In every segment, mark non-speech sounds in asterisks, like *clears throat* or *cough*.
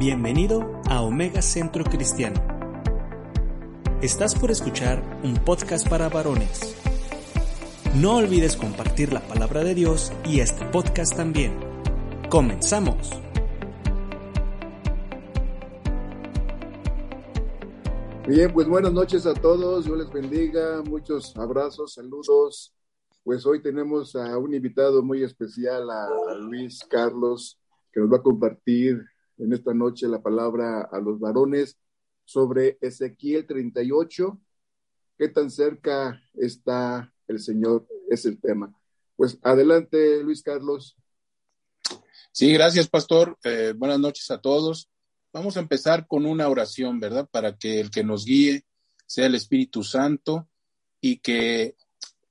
Bienvenido a Omega Centro Cristiano. Estás por escuchar un podcast para varones. No olvides compartir la palabra de Dios y este podcast también. Comenzamos. Bien, pues buenas noches a todos, Dios les bendiga, muchos abrazos, saludos. Pues hoy tenemos a un invitado muy especial, a, Luis Carlos, que nos va a compartir en esta noche la palabra a los varones sobre Ezequiel 38. ¿Qué tan cerca está el Señor? Es el tema. Pues adelante, Luis Carlos. Sí, gracias, pastor. Eh, buenas noches a todos. Vamos a empezar con una oración, ¿verdad? Para que el que nos guíe sea el Espíritu Santo y que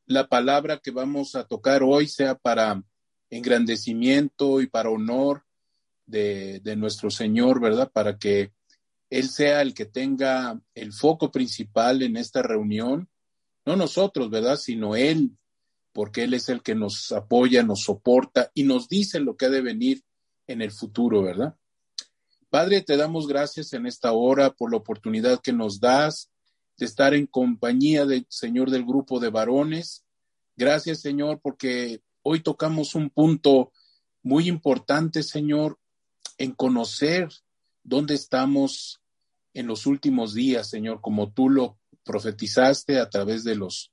la palabra que vamos a tocar hoy sea para engrandecimiento y para honor de, nuestro Señor, ¿verdad? Para que Él sea el que tenga el foco principal en esta reunión, no nosotros, ¿verdad? Sino Él, porque Él es el que nos apoya, nos soporta y nos dice lo que ha de venir en el futuro, ¿verdad? Padre, te damos gracias en esta hora por la oportunidad que nos das de estar en compañía del Señor del grupo de varones. Gracias, Señor, porque hoy tocamos un punto muy importante, Señor, en conocer dónde estamos en los últimos días, Señor, como tú lo profetizaste a través de los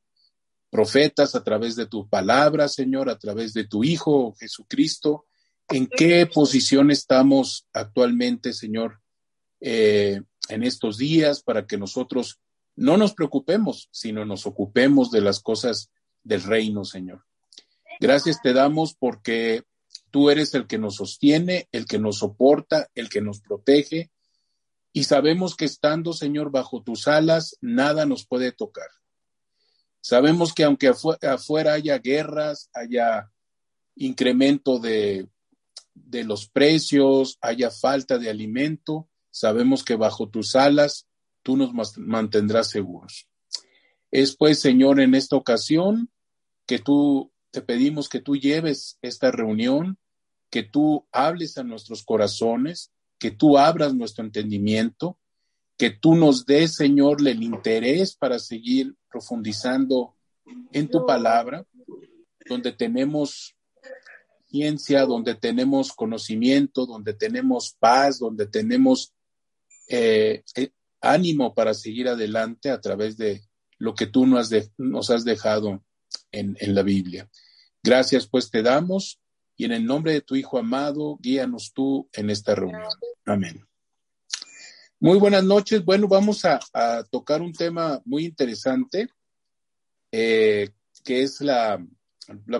profetas, a través de tu palabra, Señor, a través de tu Hijo Jesucristo. ¿En qué posición estamos actualmente, Señor, eh, en estos días para que nosotros no nos preocupemos, sino nos ocupemos de las cosas del reino, Señor? Gracias te damos porque Tú eres el que nos sostiene, el que nos soporta, el que nos protege. Y sabemos que estando, Señor, bajo tus alas, nada nos puede tocar. Sabemos que aunque afuera haya guerras, haya incremento de, de los precios, haya falta de alimento, sabemos que bajo tus alas tú nos mantendrás seguros. Es pues, Señor, en esta ocasión que tú te pedimos que tú lleves esta reunión que tú hables a nuestros corazones, que tú abras nuestro entendimiento, que tú nos des, Señor, el interés para seguir profundizando en tu palabra, donde tenemos ciencia, donde tenemos conocimiento, donde tenemos paz, donde tenemos eh, eh, ánimo para seguir adelante a través de lo que tú nos, has dejado en la Biblia. Gracias pues te damos y en el nombre de tu Hijo amado, guíanos tú en esta reunión. Amén. Muy buenas noches. Bueno, vamos a, tocar un tema muy interesante, eh, que es la,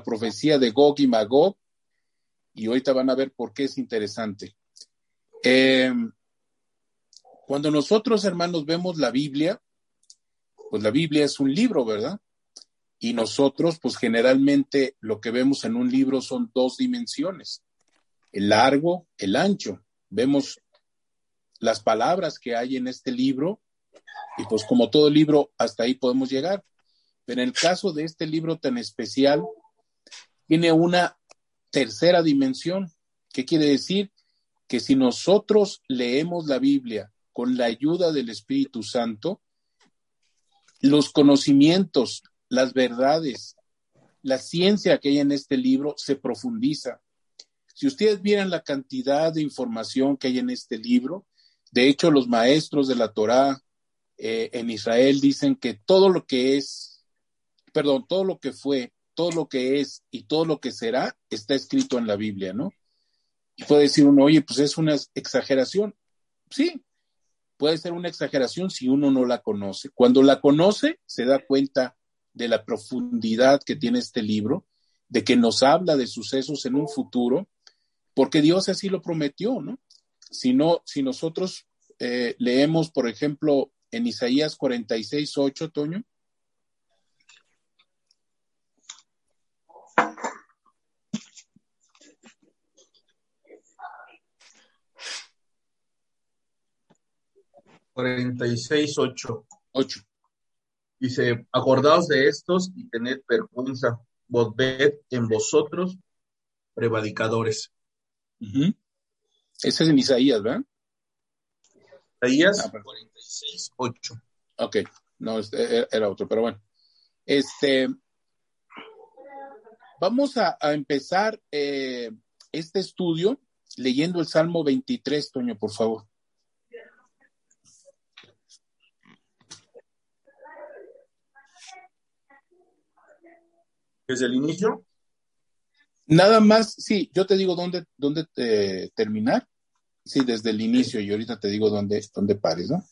profecía de Gog y Magog, y ahorita van a ver por qué es interesante. Eh, cuando nosotros, hermanos, vemos la Biblia, pues la Biblia es un libro, ¿verdad? Y nosotros, pues generalmente lo que vemos en un libro son dos dimensiones, el largo, el ancho. Vemos las palabras que hay en este libro y pues como todo libro, hasta ahí podemos llegar. Pero en el caso de este libro tan especial, tiene una tercera dimensión. ¿Qué quiere decir? Que si nosotros leemos la Biblia con la ayuda del Espíritu Santo, los conocimientos, las verdades, la ciencia que hay en este libro se profundiza. Si ustedes vieran la cantidad de información que hay en este libro, de hecho los maestros de la Torá eh, en Israel dicen que todo lo que es, perdón, todo lo que fue, todo lo que es y todo lo que será está escrito en la Biblia, ¿no? Y puede decir uno, oye, pues es una exageración. Sí, puede ser una exageración si uno no la conoce. Cuando la conoce, se da cuenta de la profundidad que tiene este libro, de que nos habla de sucesos en un futuro, porque Dios así lo prometió, ¿no? Si, no, si nosotros eh, leemos, por ejemplo, en Isaías 46, 8, Toño. Cuarenta y seis, ocho. Ocho. Dice, acordaos de estos y tened vergüenza, volved en vosotros, prevaricadores. Ese es en Isaías, ¿verdad? Isaías 46, 8. Ok, no, este, e, era otro, pero bueno. Este, vamos a, a empezar eh, este estudio leyendo el Salmo 23, Toño, por favor. ¿Desde el inicio? Nada más, sí, yo te digo dónde, dónde eh, terminar. Sí, desde el inicio y ahorita te digo dónde, dónde pares, ¿no?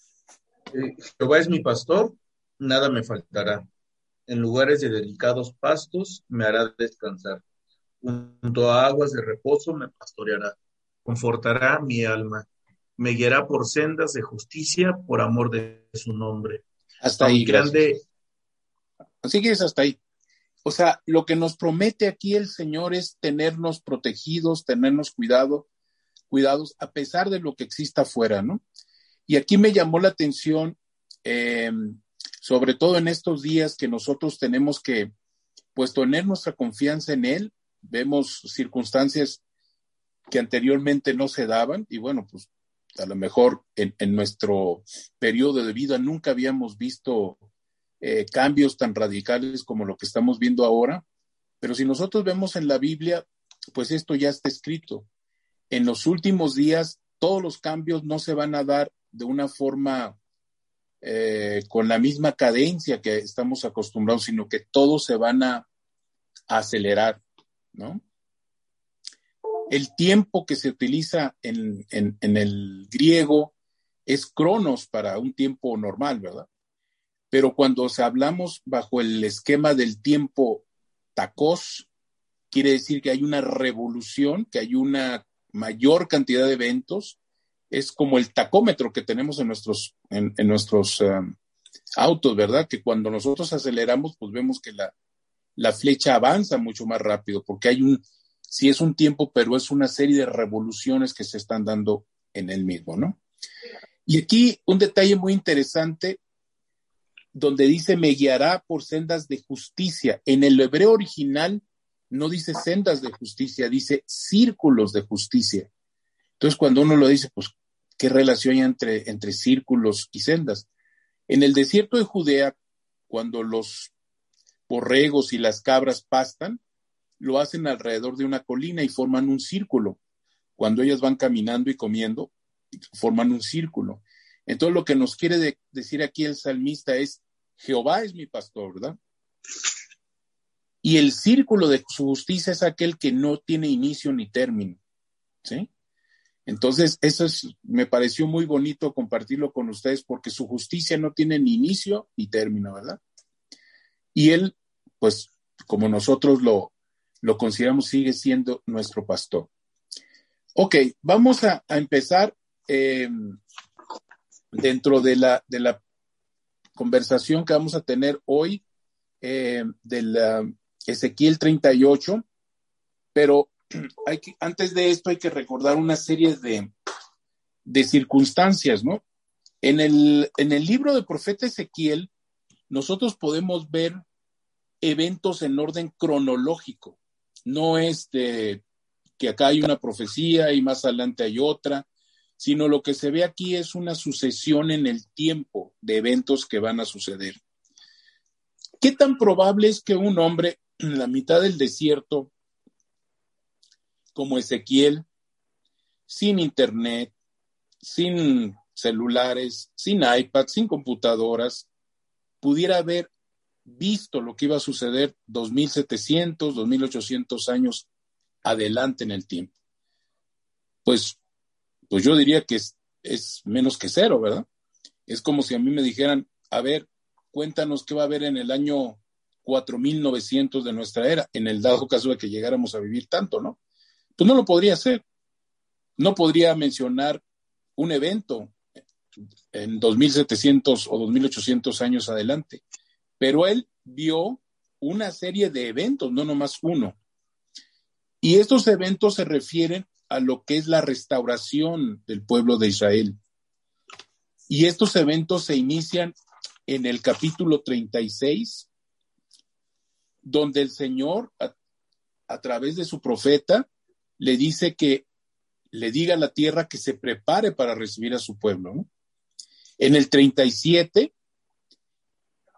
Eh, Jehová es mi pastor, nada me faltará. En lugares de delicados pastos me hará descansar. Junto a aguas de reposo me pastoreará. Confortará mi alma. Me guiará por sendas de justicia por amor de su nombre. Hasta ahí, grande. Así que es hasta ahí. O sea, lo que nos promete aquí el Señor es tenernos protegidos, tenernos cuidado, cuidados, a pesar de lo que exista afuera, ¿no? Y aquí me llamó la atención, eh, sobre todo en estos días que nosotros tenemos que, pues, tener nuestra confianza en Él. Vemos circunstancias que anteriormente no se daban y bueno, pues a lo mejor en, en nuestro periodo de vida nunca habíamos visto eh, cambios tan radicales como lo que estamos viendo ahora, pero si nosotros vemos en la Biblia, pues esto ya está escrito. En los últimos días, todos los cambios no se van a dar de una forma eh, con la misma cadencia que estamos acostumbrados, sino que todos se van a, acelerar, ¿no? El tiempo que se utiliza en, en, en el griego es cronos para un tiempo normal, ¿verdad? Pero cuando hablamos bajo el esquema del tiempo tacos, quiere decir que hay una revolución, que hay una mayor cantidad de eventos. Es como el tacómetro que tenemos en nuestros, en, nuestros um, autos, ¿verdad? Que cuando nosotros aceleramos, pues vemos que la, la flecha avanza mucho más rápido, porque hay un, sí es un tiempo, pero es una serie de revoluciones que se están dando en el mismo, ¿no? Y aquí un detalle muy interesante donde dice me guiará por sendas de justicia. En el hebreo original no dice sendas de justicia, dice círculos de justicia. Entonces, cuando uno lo dice, pues, ¿qué relación hay entre, entre círculos y sendas? En el desierto de Judea, cuando los borregos y las cabras pastan, lo hacen alrededor de una colina y forman un círculo. Cuando ellas van caminando y comiendo, forman un círculo. Entonces, lo que nos quiere de decir aquí el salmista es, Jehová es mi pastor, ¿verdad? Y el círculo de su justicia es aquel que no tiene inicio ni término, ¿sí? Entonces, eso es, me pareció muy bonito compartirlo con ustedes porque su justicia no tiene ni inicio ni término, ¿verdad? Y él, pues, como nosotros lo, lo consideramos, sigue siendo nuestro pastor. Ok, vamos a, a empezar eh, dentro de la, de la conversación que vamos a tener hoy eh, del uh, Ezequiel 38, pero *clears throat* hay que, antes de esto hay que recordar una serie de, de circunstancias, ¿no? En el, en el libro del profeta Ezequiel, nosotros podemos ver eventos en orden cronológico, no es que acá hay una profecía y más adelante hay otra, sino lo que se ve aquí es una sucesión en el tiempo de eventos que van a suceder. ¿Qué tan probable es que un hombre en la mitad del desierto, como Ezequiel, sin internet, sin celulares, sin iPad, sin computadoras, pudiera haber visto lo que iba a suceder 2700, 2800 años adelante en el tiempo? Pues pues yo diría que es, menos que cero, ¿verdad? Es como si a mí me dijeran, a ver, cuéntanos qué va a haber en el año 4900 de nuestra era, en el dado caso de que llegáramos a vivir tanto, ¿no? Pues no lo podría hacer. No podría mencionar un evento en 2700 o 2800 años adelante, pero él vio una serie de eventos, no nomás uno. Y estos eventos se refieren a lo que es la restauración del pueblo de Israel. Y estos eventos se inician en el capítulo 36, donde el Señor, a, través de su profeta, le dice que le diga a la tierra que se prepare para recibir a su pueblo. En el 37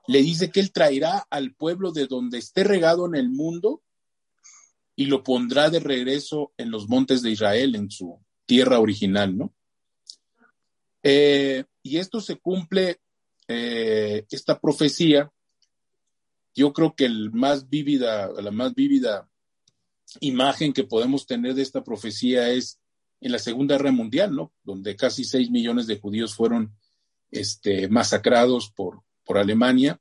le dice que él traerá al pueblo de donde esté regado en el mundo y lo pondrá de regreso en los montes de Israel, en su tierra original, ¿no? Eh, y esto se cumple, eh, esta profecía, yo creo que el más vívida, la más vívida imagen que podemos tener de esta profecía es en la Segunda Guerra Mundial, ¿no? Donde casi seis millones de judíos fueron este, masacrados por, por Alemania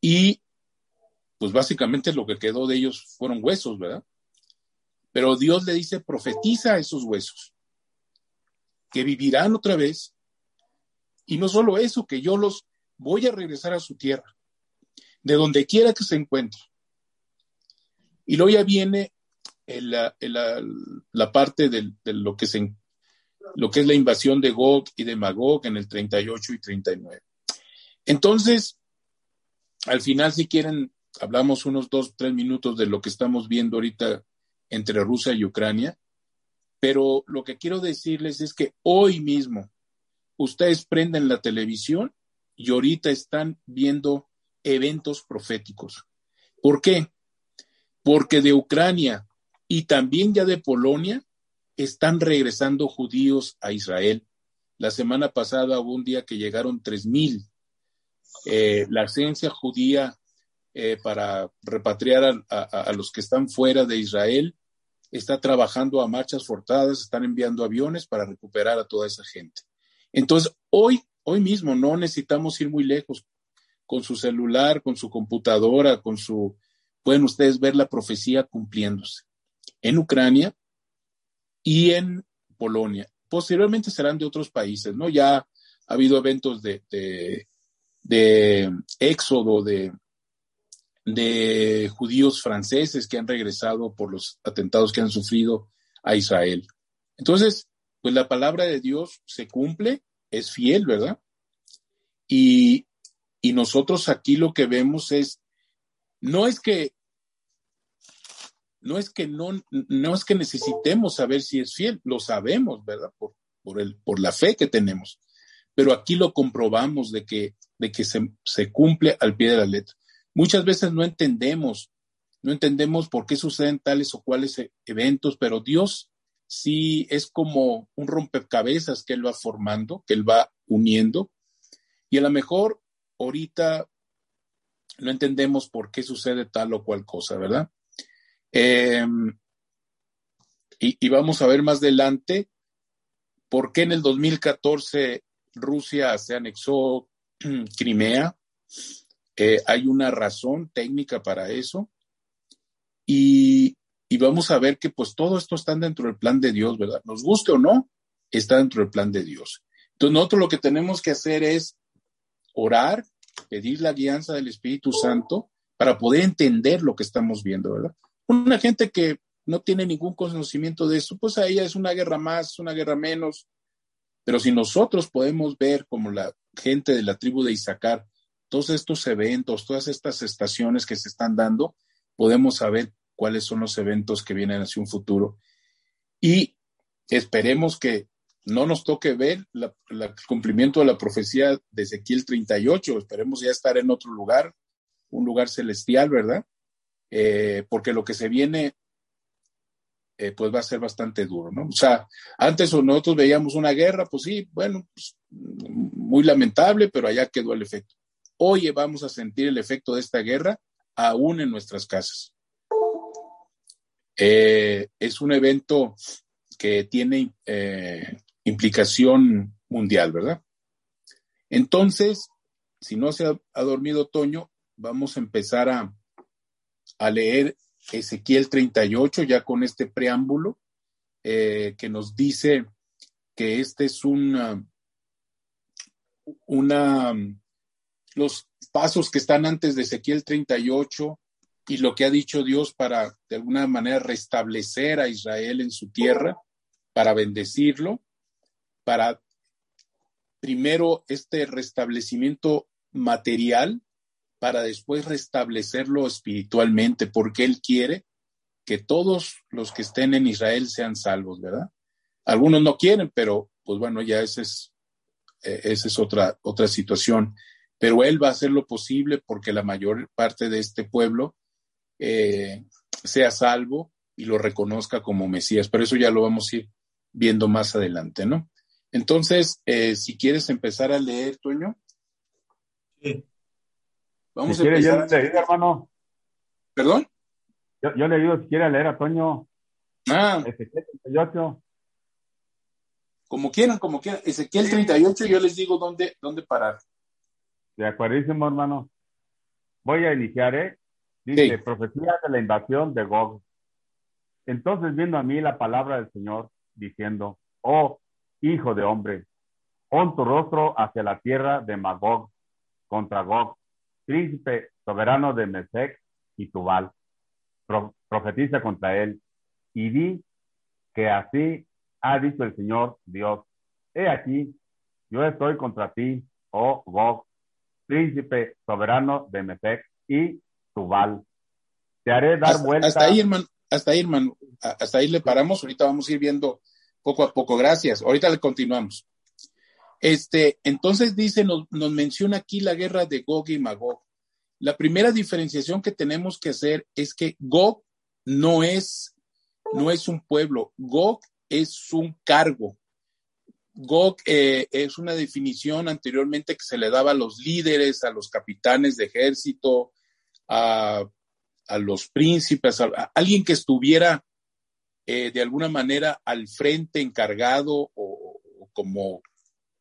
y pues básicamente lo que quedó de ellos fueron huesos, ¿verdad? Pero Dios le dice, profetiza a esos huesos, que vivirán otra vez. Y no solo eso, que yo los voy a regresar a su tierra, de donde quiera que se encuentren. Y luego ya viene la, la, parte de, lo, que lo que es la invasión de Gog y de Magog en el 38 y 39. Entonces, al final, si quieren, hablamos unos dos, tres minutos de lo que estamos viendo ahorita entre Rusia y Ucrania, pero lo que quiero decirles es que hoy mismo ustedes prenden la televisión y ahorita están viendo eventos proféticos. ¿Por qué? Porque de Ucrania y también ya de Polonia están regresando judíos a Israel. La semana pasada hubo un día que llegaron tres mil eh, la ciencia judía eh, para repatriar a, los que están fuera de Israel está trabajando a marchas forzadas, están enviando aviones para recuperar a toda esa gente. Entonces, hoy, hoy mismo no necesitamos ir muy lejos. Con su celular, con su computadora, con su... Pueden ustedes ver la profecía cumpliéndose en Ucrania y en Polonia. Posteriormente serán de otros países, ¿no? Ya ha habido eventos de, de éxodo de, de judíos franceses que han regresado por los atentados que han sufrido a Israel. Entonces, pues la palabra de Dios se cumple, es fiel, ¿verdad? Y, y nosotros aquí lo que vemos es, no es que, no es que no, no es que necesitemos saber si es fiel, lo sabemos, ¿verdad? Por, por, el, por la fe que tenemos. Pero aquí lo comprobamos de que de que se, se cumple al pie de la letra. Muchas veces no entendemos, no entendemos por qué suceden tales o cuales e, eventos, pero Dios sí es como un rompecabezas que Él va formando, que Él va uniendo. Y a lo mejor ahorita no entendemos por qué sucede tal o cual cosa, ¿verdad? Em, y, y, vamos a ver más adelante por qué en el 2014 Rusia se anexó *clears throat* Crimea. Eh, hay una razón técnica para eso. Y, vamos a ver que pues todo esto está dentro del plan de Dios, ¿verdad? Nos guste o no, está dentro del plan de Dios. Entonces nosotros lo que tenemos que hacer es orar, pedir la guianza del Espíritu Santo para poder entender lo que estamos viendo, ¿verdad? Una gente que no tiene ningún conocimiento de eso, pues a ella es una guerra más, una guerra menos. Pero si nosotros podemos ver como la gente de la tribu de Isaacar, todos estos eventos, todas estas estaciones que se están dando, podemos saber cuáles son los eventos que vienen hacia un futuro. Y esperemos que no nos toque ver el cumplimiento de la profecía de Ezequiel 38, esperemos ya estar en otro lugar, un lugar celestial, ¿verdad? Eh, porque lo que se viene eh, pues va a ser bastante duro, ¿no? O sea, antes nosotros veíamos una guerra, pues sí, bueno, pues, muy lamentable, pero allá quedó el efecto. Hoy vamos a sentir el efecto de esta guerra aún en nuestras casas. Eh, es un evento que tiene eh, implicación mundial, ¿verdad? Entonces, si no se ha, dormido Toño, vamos a empezar a, a leer Ezequiel 38, ya con este preámbulo, eh, que nos dice que este es una, una, los pasos que están antes de Ezequiel 38 y lo que ha dicho Dios para de alguna manera restablecer a Israel en su tierra, para bendecirlo, para primero este restablecimiento material para después restablecerlo espiritualmente, porque Él quiere que todos los que estén en Israel sean salvos, ¿verdad? Algunos no quieren, pero pues bueno, ya ese es eh, esa es otra, otra situación. Pero él va a hacer lo posible porque la mayor parte de este pueblo eh, sea salvo y lo reconozca como Mesías. Pero eso ya lo vamos a ir viendo más adelante, ¿no? Entonces, eh, si quieres empezar a leer, Toño. Sí. Vamos a empezar. Yo leído, hermano. ¿Perdón? Yo, yo le digo si quiere leer a Toño. Ah. Ezequiel 38. Como quieran, como quieran. Ezequiel 38, yo les digo dónde, dónde parar. De acuerdísimo, hermano. Voy a iniciar, ¿eh? Dice, profecía de la invasión de Gog. Entonces viendo a mí la palabra del Señor, diciendo, oh, hijo de hombre, pon tu rostro hacia la tierra de Magog, contra Gog, príncipe soberano de Mesec y Tubal. profetiza contra él y di que así ha dicho el Señor Dios. He aquí, yo estoy contra ti, oh Gog, príncipe soberano de Mesec y Tubal. Te haré dar vuelta. Hasta ahí, hermano, hasta ahí, hermano, hasta ahí le paramos. Ahorita vamos a ir viendo poco a poco. Gracias. Ahorita le continuamos. Este, entonces dice, nos, nos menciona aquí la guerra de Gog y Magog. La primera diferenciación que tenemos que hacer es que Gog no es, no es un pueblo, Gog es un cargo. Gog eh, es una definición anteriormente que se le daba a los líderes, a los capitanes de ejército, a, los príncipes, a, alguien que estuviera eh, de alguna manera al frente encargado o, como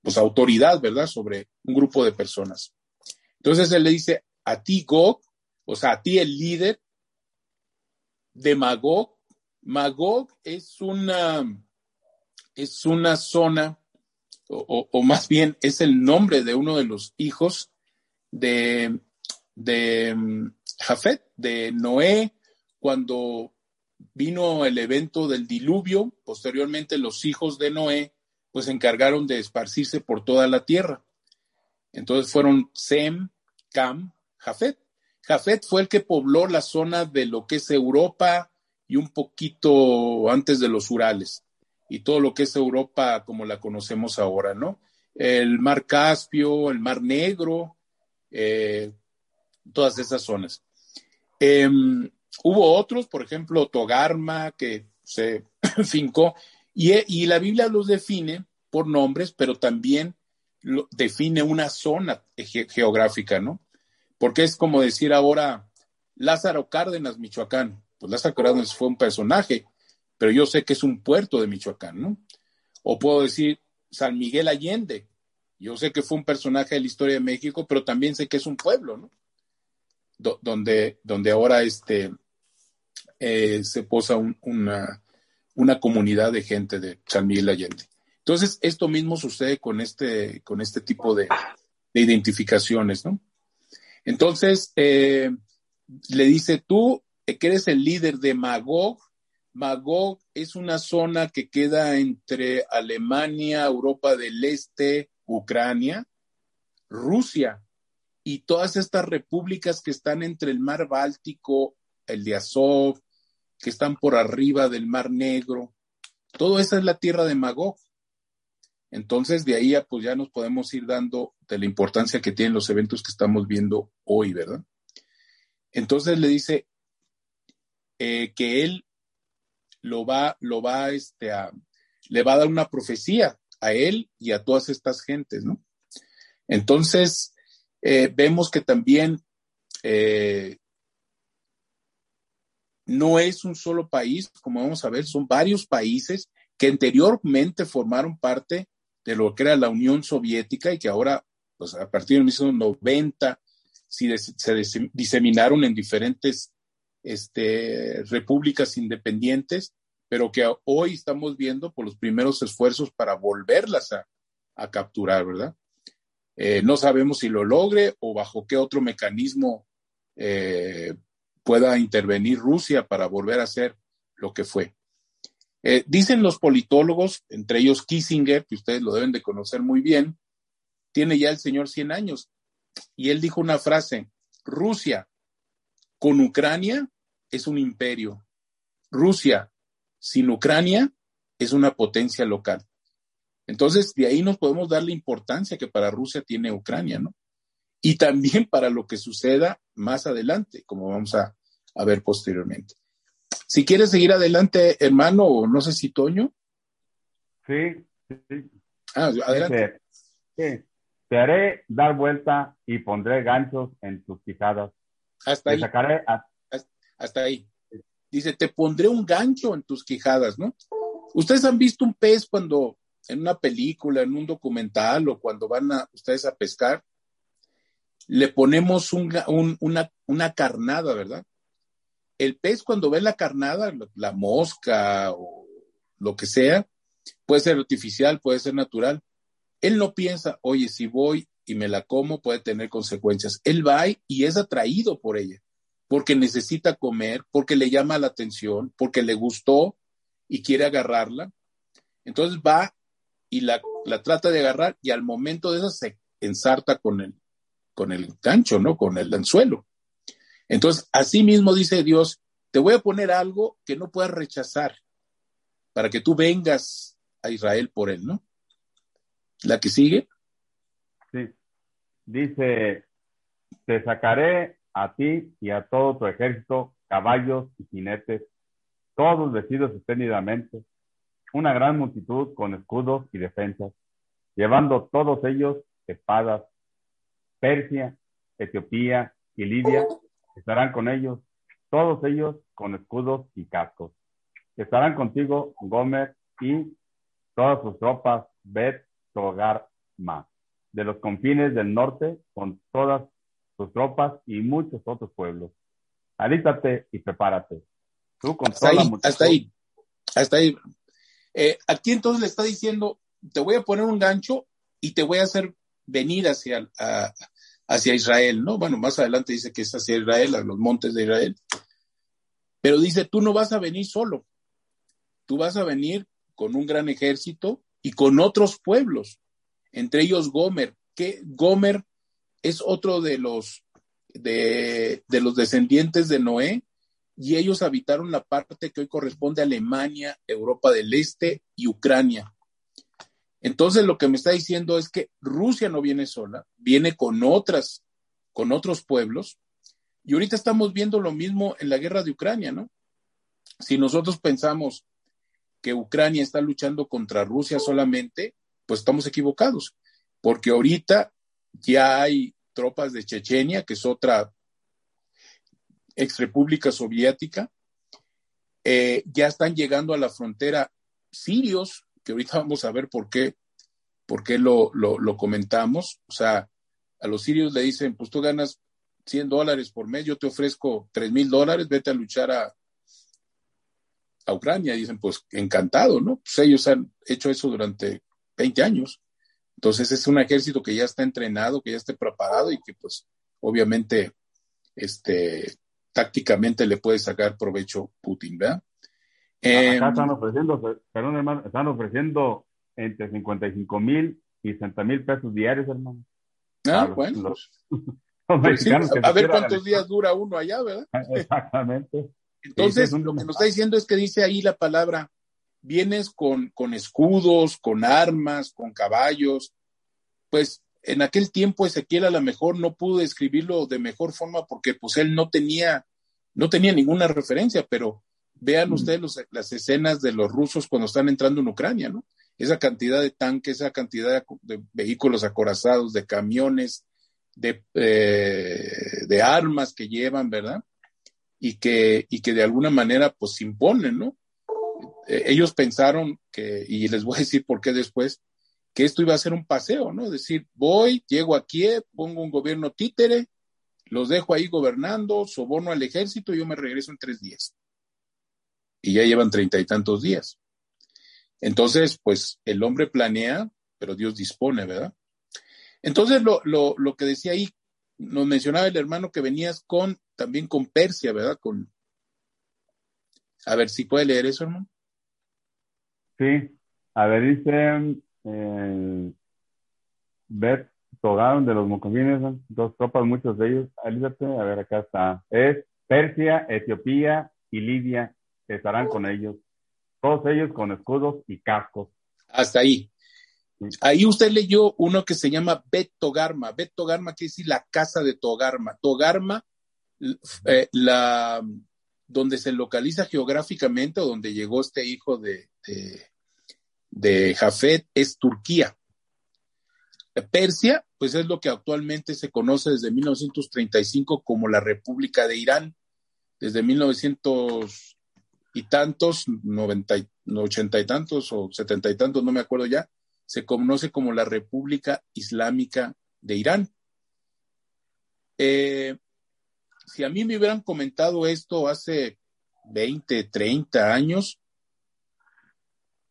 pues autoridad, ¿verdad? Sobre un grupo de personas. Entonces él le dice, a ti Gog, o sea, a ti el líder de Magog. Magog es una, es una zona, o, más bien es el nombre de uno de los hijos de, de mm, Jafet, de Noé, cuando vino el evento del diluvio, posteriormente los hijos de Noé pues se encargaron de esparcirse por toda la tierra. Entonces fueron Sem, Cam Jafet. Jafet fue el que pobló la zona de lo que es Europa y un poquito antes de los Urales y todo lo que es Europa como la conocemos ahora, ¿no? El mar Caspio, el mar Negro, eh, todas esas zonas. Em, hubo otros, por ejemplo, Togarma, que se *clears throat* fincó, y, y, la Biblia los define por nombres, pero también define una zona geográfica, ¿no? porque es como decir ahora Lázaro Cárdenas, Michoacán. Pues Lázaro Cárdenas fue un personaje, pero yo sé que es un puerto de Michoacán, ¿no? O puedo decir San Miguel Allende. Yo sé que fue un personaje de la historia de México, pero también sé que es un pueblo, ¿no? donde, donde ahora este, eh, se posa una, una comunidad de gente de San Miguel Allende. Entonces, esto mismo sucede con este, con este tipo de, de identificaciones, ¿no? Entonces, eh, le dice, tú que eres el líder de Magog. Magog es una zona que queda entre Alemania, Europa del Este, Ucrania, Rusia y todas estas repúblicas que están entre el mar Báltico, el de Azov, que están por arriba del mar Negro. Todo esa es la tierra de Magog. Entonces, de ahí pues ya nos podemos ir dando de la importancia que tienen los eventos que estamos viendo hoy, ¿verdad? Entonces le dice eh, que él lo va, lo va, este, a, le va a dar una profecía a él y a todas estas gentes, ¿no? Entonces, eh, vemos que también eh, no es un solo país, como vamos a ver, son varios países que anteriormente formaron parte de lo que era la Unión Soviética y que ahora, pues a partir de 1990, se diseminaron en diferentes este, repúblicas independientes, pero que hoy estamos viendo por los primeros esfuerzos para volverlas a, capturar, ¿verdad? Eh, no sabemos si lo logre o bajo qué otro mecanismo eh, pueda intervenir Rusia para volver a ser lo que fue. Eh, dicen los politólogos, entre ellos Kissinger, que ustedes lo deben de conocer muy bien, tiene ya el señor 100 años. Y él dijo una frase, Rusia con Ucrania es un imperio. Rusia sin Ucrania es una potencia local. Entonces, de ahí nos podemos dar la importancia que para Rusia tiene Ucrania, ¿no? Y también para lo que suceda más adelante, como vamos a, ver posteriormente. Si quieres seguir adelante, hermano, o no sé si Toño. Sí, sí. Ah, adelante. sí. Te haré dar vuelta y pondré ganchos en tus quijadas. Hasta ahí. Hasta ahí. Dice, te pondré un gancho en tus quijadas, ¿no? Ustedes han visto un pez cuando en una película, en un documental o cuando van a ustedes a pescar, le ponemos una, una carnada, ¿verdad? El pez cuando ve la carnada, la mosca o lo que sea, puede ser artificial, puede ser natural. Él no piensa, oye, si voy y me la como puede tener consecuencias. Él va y es atraído por ella, porque necesita comer, porque le llama la atención, porque le gustó y quiere agarrarla. Entonces va y la, trata de agarrar y al momento de eso se ensarta con el, con el gancho, ¿no? Con el anzuelo. Entonces, así mismo dice Dios, te voy a poner algo que no puedas rechazar para que tú vengas a Israel por él, ¿no? La que sigue. Sí. Dice, te sacaré a ti y a todo tu ejército, caballos y jinetes, todos vestidos espléndidamente, una gran multitud con escudos y defensas, llevando todos ellos espadas. Persia, Etiopía y Lidia estarán con ellos, todos ellos con escudos y cascos. Estarán contigo Gomer y todas sus tropas, Bet, Togar, Ma, de los confines del norte, con todas sus tropas y muchos otros pueblos. Alístate y prepárate. Tú hasta ahí, hasta ahí, hasta ahí. Eh, aquí entonces le está diciendo, te voy a poner un gancho y te voy a hacer venir hacia, hacia Israel, ¿no? Bueno, más adelante dice que es hacia Israel, a los montes de Israel. Pero dice, tú no vas a venir solo, tú vas a venir con un gran ejército y con otros pueblos, entre ellos Gomer, que Gomer es otro de los, de, los descendientes de Noé, y ellos habitaron la parte que hoy corresponde a Alemania, Europa del Este y Ucrania. Entonces lo que me está diciendo es que Rusia no viene sola, viene con otras, con otros pueblos. Y ahorita estamos viendo lo mismo en la guerra de Ucrania, ¿no? Si nosotros pensamos que Ucrania está luchando contra Rusia solamente, pues estamos equivocados, porque ahorita ya hay tropas de Chechenia, que es otra ex república soviética, eh, ya están llegando a la frontera sirios, que ahorita *laughs* vamos a ver por qué, por qué lo, lo, comentamos. O sea, a los sirios le dicen, pues tú ganas 100 dólares por mes, yo te ofrezco 3 mil dólares, vete a luchar a, a Ucrania. dicen, pues encantado, ¿no? Pues ellos han hecho eso durante 20 años. Entonces es un ejército que ya está entrenado, que ya está preparado y que pues obviamente este, tácticamente le puede sacar provecho Putin, ¿verdad? Acá em, están ofreciendo, perdón hermano, están ofreciendo entre 55 mil y 60 mil pesos diarios, hermano. Ah, bueno. *laughs* Pues, a ver cuántos días dura uno allá, ¿verdad? *laughs* Exactamente. Entonces, lo que nos está diciendo es que dice ahí la palabra, vienes con, con escudos, con armas, con caballos, pues en aquel tiempo Ezequiel a lo mejor no pudo escribirlo de mejor forma porque pues él no tenía, no tenía ninguna referencia, pero vean mm. ustedes las escenas de los rusos cuando están entrando en Ucrania, ¿no? Esa cantidad de tanques, esa cantidad de, vehículos acorazados, de camiones, de, eh, de, armas que llevan, ¿verdad? Y que, y que de alguna manera pues imponen, ¿no? Eh, ellos pensaron que, y les voy a decir por qué después, que esto iba a ser un paseo, ¿no? Es decir, voy, llego a Kiev, pongo un gobierno títere, los dejo ahí gobernando, soborno al ejército y yo me regreso en tres días. Y ya llevan treinta y tantos días. Entonces, pues el hombre planea, pero Dios dispone, ¿verdad? Entonces, lo, lo, lo que decía ahí, nos mencionaba el hermano que venías con, también con Persia, ¿verdad? Con... A ver, si puede leer eso, hermano. Sí, a ver, dice eh, Bet Togaron de los Mocovines, dos tropas, muchos de ellos. a ver, acá está. Es Persia, Etiopía y Lidia estarán con ellos. Todos ellos con escudos y cascos. Hasta ahí. Ahí usted leyó uno que se llama Bet Togarma. Bet Togarma quiere decir la casa de Togarma. Togarma, eh, la, donde se localiza geográficamente o donde llegó este hijo de, de, Jafet, es Turquía. Persia, pues es lo que actualmente se conoce desde 1935 como la República de Irán. Desde 1900 y tantos, 90, 80 y tantos o 70 y tantos, no me acuerdo ya, se conoce como la República Islámica de Irán. Eh, si a mí me hubieran comentado esto hace 20, 30 años,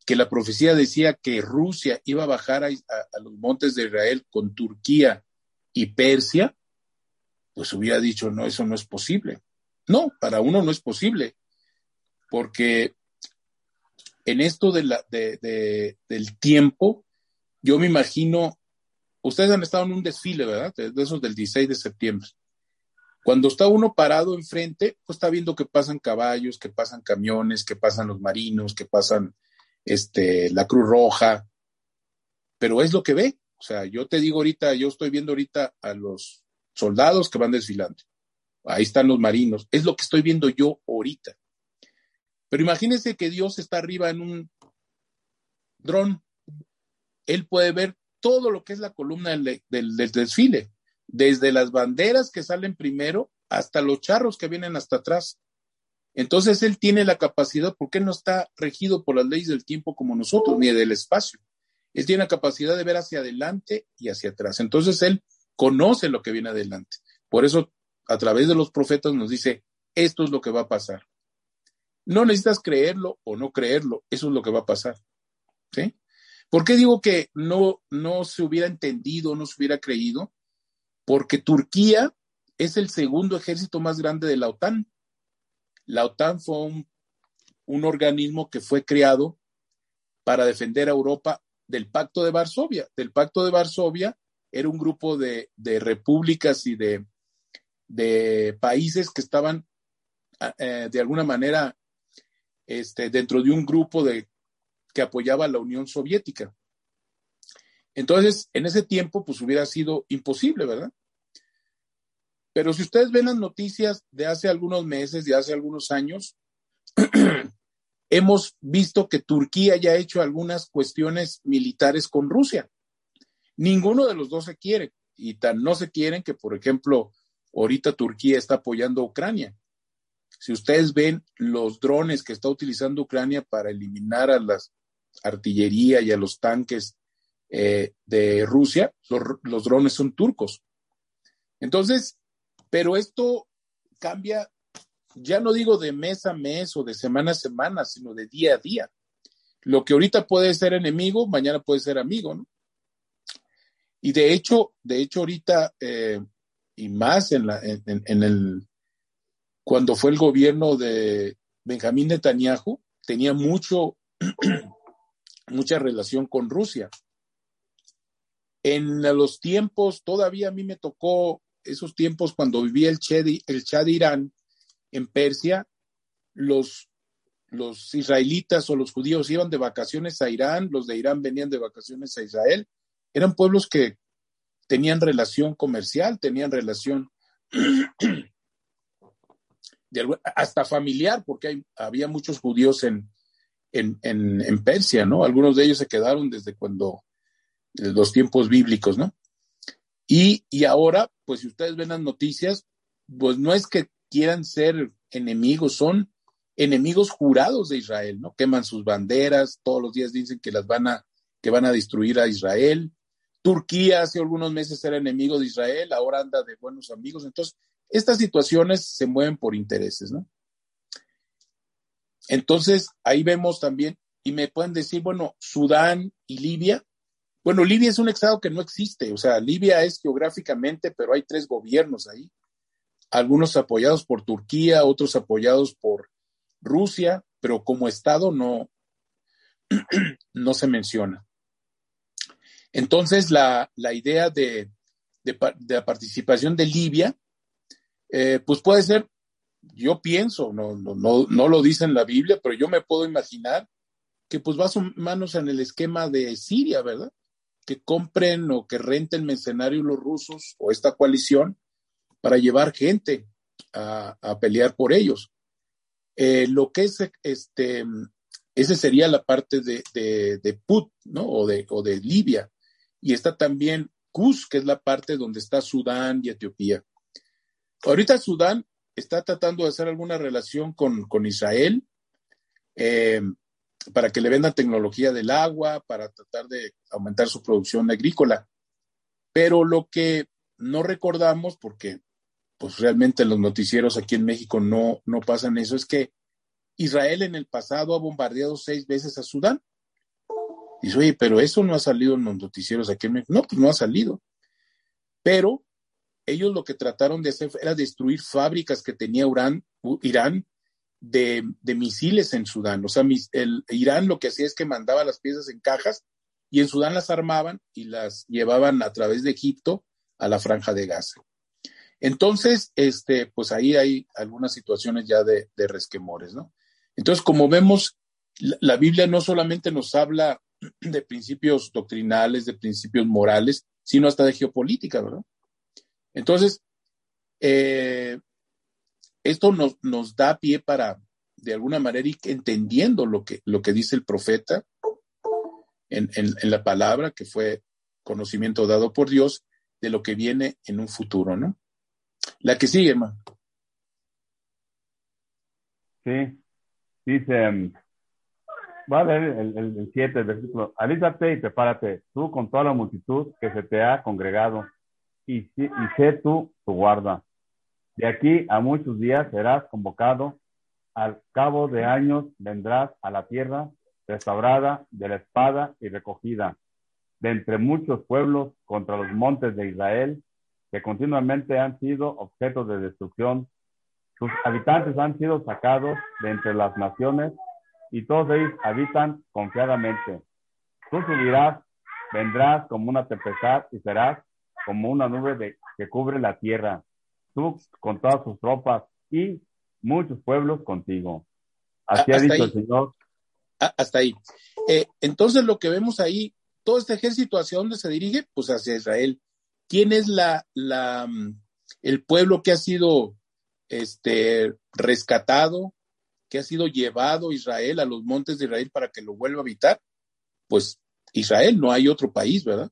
que la profecía decía que Rusia iba a bajar a, los montes de Israel con Turquía y Persia, pues hubiera dicho, no, eso no es posible. No, para uno no es posible, porque en esto de la, de, del tiempo, yo me imagino, ustedes han estado en un desfile, ¿verdad? De, esos del 16 de septiembre. Cuando está uno parado enfrente, pues está viendo que pasan caballos, que pasan camiones, que pasan los marinos, que pasan este, la Cruz Roja, pero es lo que ve. O sea, yo te digo ahorita, yo estoy viendo ahorita a los soldados que van desfilando. Ahí están los marinos. Es lo que estoy viendo yo ahorita. Pero imagínense que Dios está arriba en un dron. Él puede ver todo lo que es la columna del, del, desfile, desde las banderas que salen primero hasta los charros que vienen hasta atrás. Entonces él tiene la capacidad, porque él no está regido por las leyes del tiempo como nosotros, ni del espacio. Él tiene la capacidad de ver hacia adelante y hacia atrás. Entonces él conoce lo que viene adelante. Por eso, a través de los profetas nos dice, esto es lo que va a pasar. No necesitas creerlo o no creerlo, eso es lo que va a pasar. ¿Sí? ¿Por qué digo que no, no se hubiera entendido, no se hubiera creído? Porque Turquía es el segundo ejército más grande de la OTAN. La OTAN fue un, organismo que fue creado para defender a Europa del Pacto de Varsovia. Del Pacto de Varsovia era un grupo de, repúblicas y de, países que estaban eh, de alguna manera este, dentro de un grupo de, que apoyaba a la Unión Soviética. Entonces, en ese tiempo, pues hubiera sido imposible, ¿verdad? Pero si ustedes ven las noticias de hace algunos meses, de hace algunos años, *clears throat* hemos visto que Turquía ya ha hecho algunas cuestiones militares con Rusia. Ninguno de los dos se quiere y tan no se quieren que, por ejemplo, ahorita Turquía está apoyando a Ucrania. Si ustedes ven los drones que está utilizando Ucrania para eliminar a la artillería y a los tanques eh, de Rusia, los, drones son turcos. Entonces, pero esto cambia, ya no digo de mes a mes o de semana a semana, sino de día a día. Lo que ahorita puede ser enemigo, mañana puede ser amigo, ¿no? Y de hecho, de hecho ahorita, eh, y más en, la, en el cuando fue el gobierno de Benjamín Netanyahu, tenía mucho, *clears throat* mucha relación con Rusia. En los tiempos, todavía a mí me tocó esos tiempos cuando vivía el Chad, el Chad Irán en Persia, los, los israelitas o los judíos iban de vacaciones a Irán, los de Irán venían de vacaciones a Israel. Eran pueblos que tenían relación comercial, tenían relación *clears throat* hasta familiar, porque había muchos judíos en, en, en, Persia, ¿no? Algunos de ellos se quedaron desde cuando, los tiempos bíblicos, ¿no? Y, y ahora, pues si ustedes ven las noticias, pues no es que quieran ser enemigos, son enemigos jurados de Israel, ¿no? Queman sus banderas, todos los días dicen que las van a, que van a destruir a Israel. Turquía hace algunos meses era enemigo de Israel, ahora anda de buenos amigos. Entonces, estas situaciones se mueven por intereses, ¿no? Entonces, ahí vemos también, y me pueden decir, bueno, Sudán y Libia. Bueno, Libia es un estado que no existe, o sea, Libia es geográficamente, pero hay tres gobiernos ahí, algunos apoyados por Turquía, otros apoyados por Rusia, pero como estado no, *clears throat* no se menciona. Entonces, la, idea de, de, la participación de Libia eh, pues puede ser, yo pienso, no, no, no, no lo dice en la Biblia, pero yo me puedo imaginar que pues va a manos en el esquema de Siria, ¿verdad? Que compren o que renten mercenarios los rusos o esta coalición para llevar gente a, pelear por ellos. Eh, lo que es este, ese sería la parte de, de, Put, ¿no? O de, o de Libia. Y está también Kuz, que es la parte donde está Sudán y Etiopía. Ahorita Sudán está tratando de hacer alguna relación con, con Israel eh, para que le vendan tecnología del agua, para tratar de aumentar su producción agrícola. Pero lo que no recordamos, porque pues realmente los noticieros aquí en México no, no pasan eso, es que Israel en el pasado ha bombardeado seis veces a Sudán. Dice, oye, pero eso no ha salido en los noticieros aquí en México. No, pues no ha salido. Pero ellos lo que trataron de hacer era destruir fábricas que tenía Irán de, misiles en Sudán. O sea, Irán lo que hacía es que mandaba las piezas en cajas y en Sudán las armaban y las llevaban a través de Egipto a la franja de Gaza. Entonces, este, pues ahí hay algunas situaciones ya de, resquemores, ¿no? Entonces, como vemos, la, Biblia no solamente nos habla de principios doctrinales, de principios morales, sino hasta de geopolítica, ¿verdad? Entonces, eh, esto nos, nos, da pie para, de alguna manera, ir entendiendo lo que, lo que dice el profeta en, en, la palabra, que fue conocimiento dado por Dios, de lo que viene en un futuro, ¿no? La que sigue, hermano. Sí, Dice, va a leer el 7, el, versículo. Alízate y prepárate, tú con toda la multitud que se te ha congregado, y, y sé tú tu guarda. De aquí a muchos días serás convocado, al cabo de años vendrás a la tierra restaurada de la espada y recogida de entre muchos pueblos contra los montes de Israel, que continuamente han sido objeto de destrucción sus habitantes han sido sacados de entre las naciones y todos ellos habitan confiadamente. Tú subirás, vendrás como una tempestad y serás como una nube que cubre la tierra. Tú con todas sus tropas y muchos pueblos contigo. Así ha dicho el Señor. Hasta ahí. Eh, entonces lo que vemos ahí, todo este ejército hacia dónde se dirige, pues hacia Israel. ¿Quién es la, la, mm, el pueblo que ha sido este, rescatado, que ha sido llevado Israel a los montes de Israel para que lo vuelva a habitar, pues Israel, no hay otro país, ¿verdad?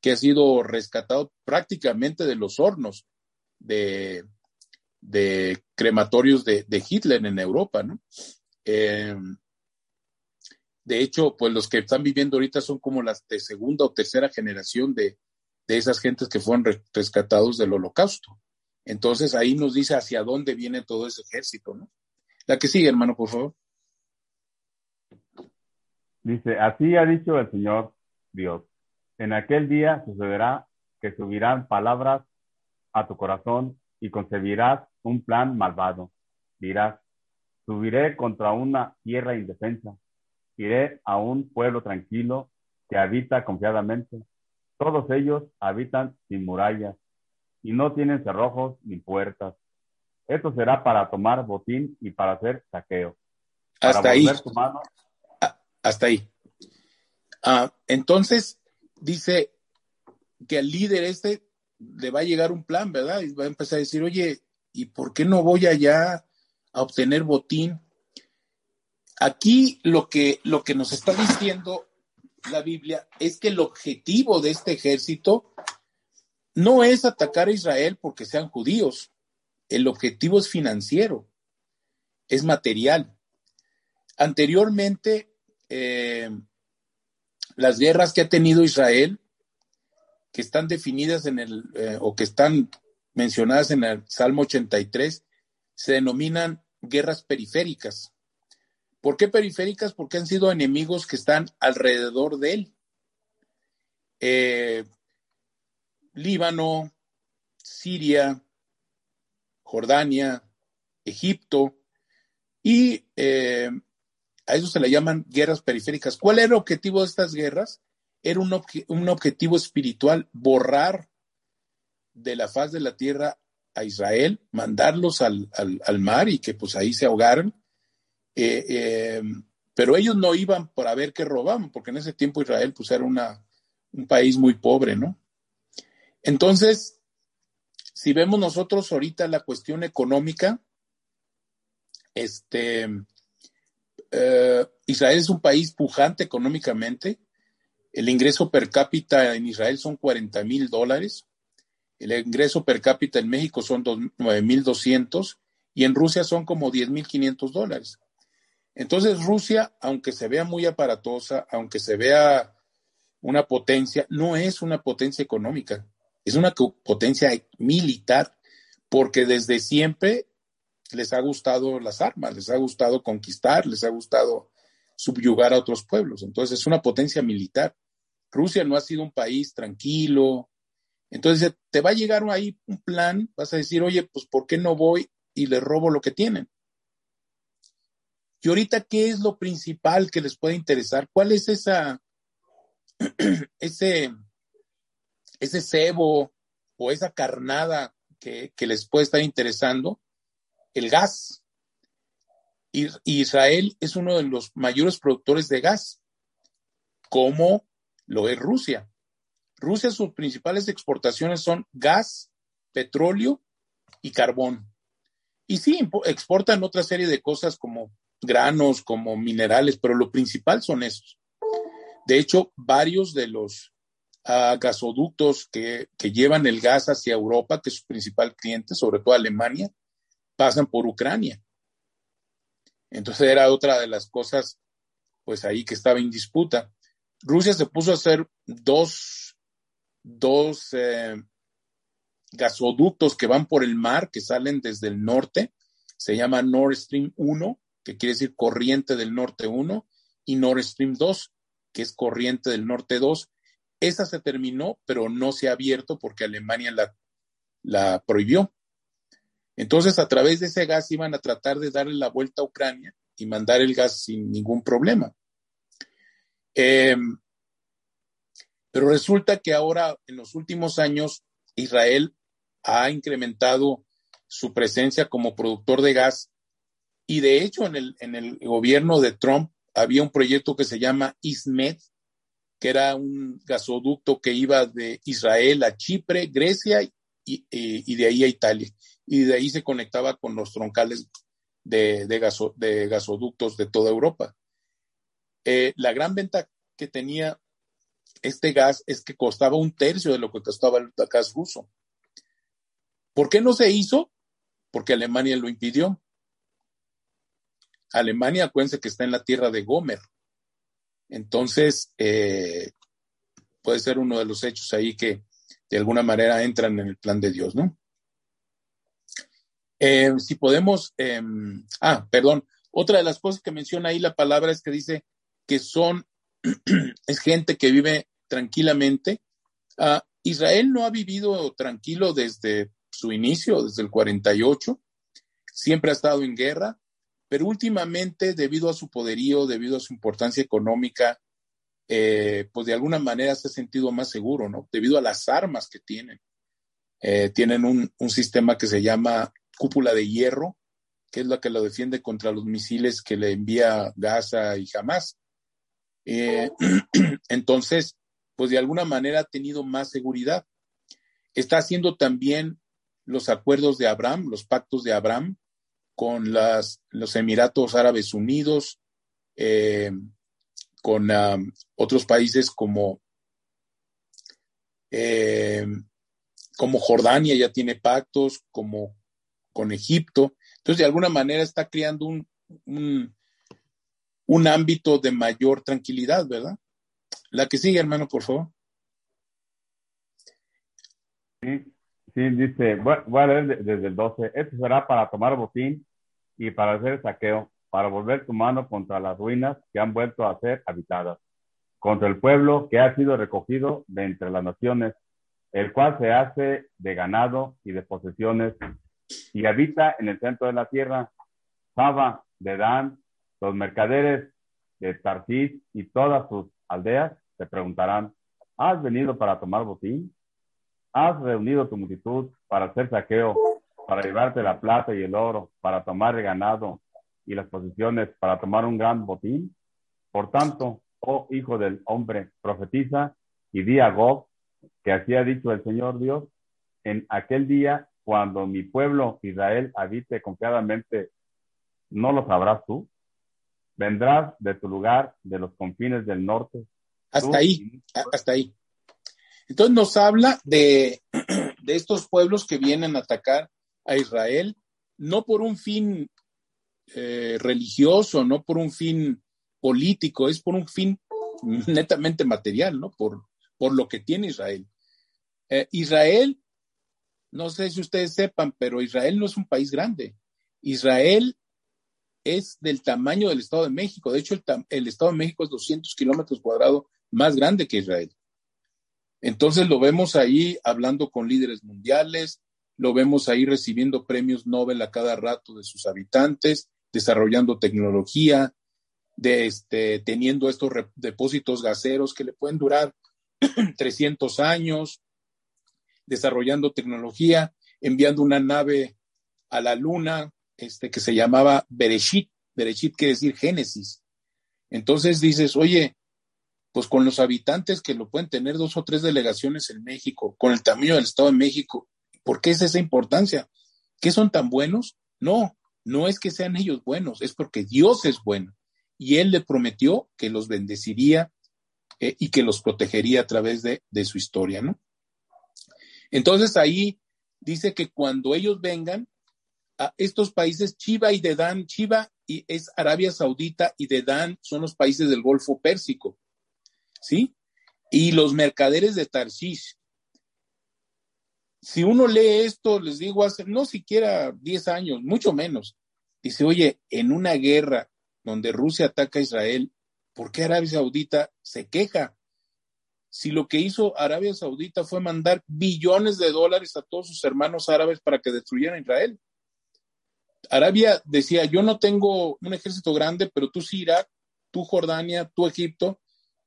Que ha sido rescatado prácticamente de los hornos de, de crematorios de, Hitler en Europa, ¿no? Eh, de hecho, pues los que están viviendo ahorita son como las de segunda o tercera generación de, de esas gentes que fueron rescatados del holocausto. Entonces ahí nos dice hacia dónde viene todo ese ejército, ¿no? La que sigue, hermano, por favor. Dice, así ha dicho el Señor Dios. En aquel día sucederá que subirán palabras a tu corazón y concebirás un plan malvado. Dirás, subiré contra una tierra indefensa, iré a un pueblo tranquilo que habita confiadamente. Todos ellos habitan sin murallas y no tienen cerrojos ni puertas. Esto será para tomar botín y para hacer saqueo. Hasta ahí. Ah, hasta ahí. Ah, entonces, dice que al líder este le va a llegar un plan, ¿verdad? Y va a empezar a decir, oye, ¿y por qué no voy allá a obtener botín? Aquí lo que, lo que nos está diciendo la Biblia es que el objetivo de este ejército no es atacar a Israel porque sean judíos. El objetivo es financiero, es material. Anteriormente, eh, las guerras que ha tenido Israel, que están definidas en el, eh, o que están mencionadas en el Salmo 83, se denominan guerras periféricas. ¿Por qué periféricas? Porque han sido enemigos que están alrededor de él. Eh, Líbano, Siria, Jordania, Egipto, y eh, a eso se le llaman guerras periféricas. ¿Cuál era el objetivo de estas guerras? Era un, objetivo espiritual, borrar de la faz de la tierra a Israel, mandarlos al, mar y que pues ahí se ahogaran. Eh, eh, pero ellos no iban para ver qué robaban, porque en ese tiempo Israel pues era una, un país muy pobre, ¿no? Entonces, si vemos nosotros ahorita la cuestión económica, este, eh, Israel es un país pujante económicamente. El ingreso per cápita en Israel son 40 mil dólares. El ingreso per cápita en México son 9.200 y en Rusia son como 10.500 dólares. Entonces Rusia, aunque se vea muy aparatosa, aunque se vea una potencia, no es una potencia económica, es una potencia militar, porque desde siempre les ha gustado las armas, les ha gustado conquistar, les ha gustado subyugar a otros pueblos. Entonces es una potencia militar. Rusia no ha sido un país tranquilo. Entonces te va a llegar ahí un plan, vas a decir, oye, pues ¿por qué no voy y les robo lo que tienen? Y ahorita, ¿qué es lo principal que les puede interesar? ¿Cuál es esa, *clears throat* ese, ese cebo o esa carnada que, que les puede estar interesando? El gas. Israel es uno de los mayores productores de gas, como lo es Rusia. Rusia, sus principales exportaciones son gas, petróleo y carbón. Y sí, exportan otra serie de cosas como granos, como minerales, pero lo principal son esos. De hecho, varios de los uh, gasoductos que, que, llevan el gas hacia Europa, que es su principal cliente, sobre todo Alemania, pasan por Ucrania. Entonces era otra de las cosas, pues ahí que estaba en disputa. Rusia se puso a hacer dos, dos eh, gasoductos que van por el mar, que salen desde el norte, se llama Nord Stream 1 que quiere decir corriente del norte 1, y Nord Stream 2, que es corriente del norte 2. Esa se terminó, pero no se ha abierto porque Alemania la, la prohibió. Entonces, a través de ese gas iban a tratar de darle la vuelta a Ucrania y mandar el gas sin ningún problema. Eh, pero resulta que ahora, en los últimos años, Israel ha incrementado su presencia como productor de gas y de hecho, en el, en el gobierno de Trump había un proyecto que se llama ISMED, que era un gasoducto que iba de Israel a Chipre, Grecia y, y, de ahí a Italia. Y de ahí se conectaba con los troncales de, de gasoductos de toda Europa. Eh, la gran venta que tenía este gas es que costaba un tercio de lo que costaba el gas ruso. ¿Por qué no se hizo? Porque Alemania lo impidió. Alemania, acuérdense que está en la tierra de Gomer. Entonces, eh, puede ser uno de los hechos ahí que de alguna manera entran en el plan de Dios, ¿no? Eh, si podemos, em, ah, perdón, otra de las cosas que menciona ahí la palabra es que dice que son, *clears throat* es gente que vive tranquilamente. Ah, Israel no ha vivido tranquilo desde su inicio, desde el 48, siempre ha estado en guerra, pero últimamente, debido a su poderío, debido a su importancia económica, eh, pues de alguna manera se ha sentido más seguro, ¿no? Debido a las armas que tienen. Eh, tienen un, un, sistema que se llama cúpula de hierro, que es la que lo defiende contra los misiles que le envía Gaza y Hamas. Eh, *clears throat* entonces, pues de alguna manera ha tenido más seguridad. Está haciendo también los acuerdos de Abraham, los pactos de Abraham, con las, los Emiratos Árabes Unidos, eh, con otros países como, eh, como Jordania ya tiene pactos, como con Egipto. Entonces, de alguna manera está creando un, un ámbito de mayor tranquilidad, ¿verdad? La que sigue, hermano, por favor. Sí, sí, dice, voy a leer desde el 12. Esto será para tomar botín y para hacer saqueo, para volver tu mano contra las ruinas que han vuelto a ser habitadas, contra el pueblo que ha sido recogido de entre las naciones, el cual se hace de ganado y de posesiones y habita en el centro de la tierra, Saba, de Dan, los mercaderes de Tarsis y todas sus aldeas te preguntarán, ¿has venido para tomar botín? ¿Has reunido tu multitud para hacer saqueo para llevarte la plata y el oro, para tomar el ganado y las posiciones, para tomar un gran botín. Por tanto, oh hijo del hombre, profetiza y di a Gog que así ha dicho el Señor Dios, en aquel día cuando mi pueblo Israel habite confiadamente, ¿no lo sabrás tú? Vendrás de tu lugar, de los confines del norte. Hasta ahí, hasta ahí. Entonces nos habla de, *clears throat* de estos pueblos que vienen a atacar a Israel, no por un fin eh, religioso, no por un fin político, es por un fin *laughs* netamente material, ¿no? Por, por lo que tiene Israel. Eh, Israel, no sé si ustedes sepan, pero Israel no es un país grande. Israel es del tamaño del Estado de México. De hecho, el, Estado de México es 200 kilómetros cuadrados más grande que Israel. Entonces lo vemos ahí hablando con líderes mundiales, lo vemos ahí recibiendo premios Nobel a cada rato de sus habitantes, desarrollando tecnología, este, teniendo estos depósitos gaseros que le pueden durar *clears throat* 300 años, desarrollando tecnología, enviando una nave a la luna, este, que se llamaba Bereshit. Bereshit quiere decir Génesis. Entonces dices, oye, pues con los habitantes que lo pueden tener dos o tres delegaciones en México, con el tamaño del Estado de México, ¿por qué es esa importancia? ¿Qué son tan buenos? No, no es que sean ellos buenos, es porque Dios es bueno y Él le prometió que los bendeciría eh, y que los protegería a través de, de su historia, ¿no? Entonces ahí dice que cuando ellos vengan a estos países, Chiva y Dedán, Chiva y es Arabia Saudita y Dedán son los países del Golfo Pérsico, ¿sí? Y los mercaderes de Tarshish. Si uno lee esto, les digo, hace no siquiera 10 años, mucho menos, dice, oye, en una guerra donde Rusia ataca a Israel, ¿por qué Arabia Saudita se queja? Si lo que hizo Arabia Saudita fue mandar billones de dólares a todos sus hermanos árabes para que destruyeran Israel. Arabia decía, yo no tengo un ejército grande, pero tú sí Irak, tú Jordania, tú Egipto,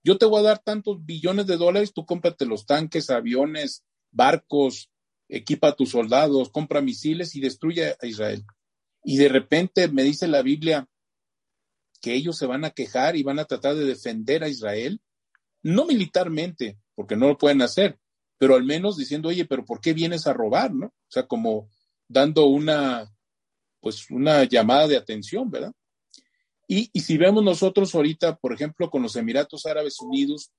yo te voy a dar tantos billones de dólares, tú cómprate los tanques, aviones, barcos, equipa a tus soldados, compra misiles y destruye a Israel. Y de repente me dice la Biblia que ellos se van a quejar y van a tratar de defender a Israel, no militarmente, porque no lo pueden hacer, pero al menos diciendo, oye, pero ¿por qué vienes a robar? ¿no? O sea, como dando una, pues una llamada de atención, ¿verdad? Y, si vemos nosotros ahorita, por ejemplo, con los Emiratos Árabes Unidos,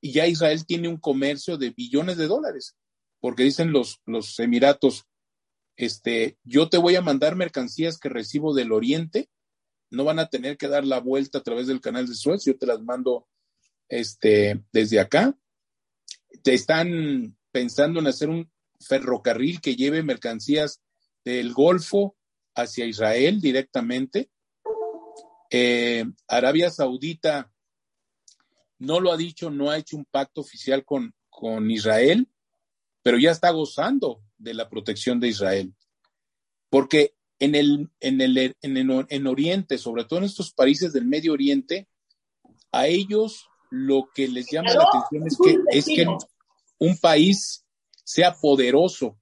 y ya Israel tiene un comercio de billones de dólares, porque dicen los, los Emiratos, este, yo te voy a mandar mercancías que recibo del Oriente, no van a tener que dar la vuelta a través del canal de Suez, yo te las mando este, desde acá. Te están pensando en hacer un ferrocarril que lleve mercancías del Golfo hacia Israel directamente. Eh, Arabia Saudita no lo ha dicho, no ha hecho un pacto oficial con, con Israel, pero ya está gozando de la protección de Israel. Porque en el, en el en, en Oriente, sobre todo en estos países del Medio Oriente, a ellos lo que les llama la atención es que, es que un país sea poderoso.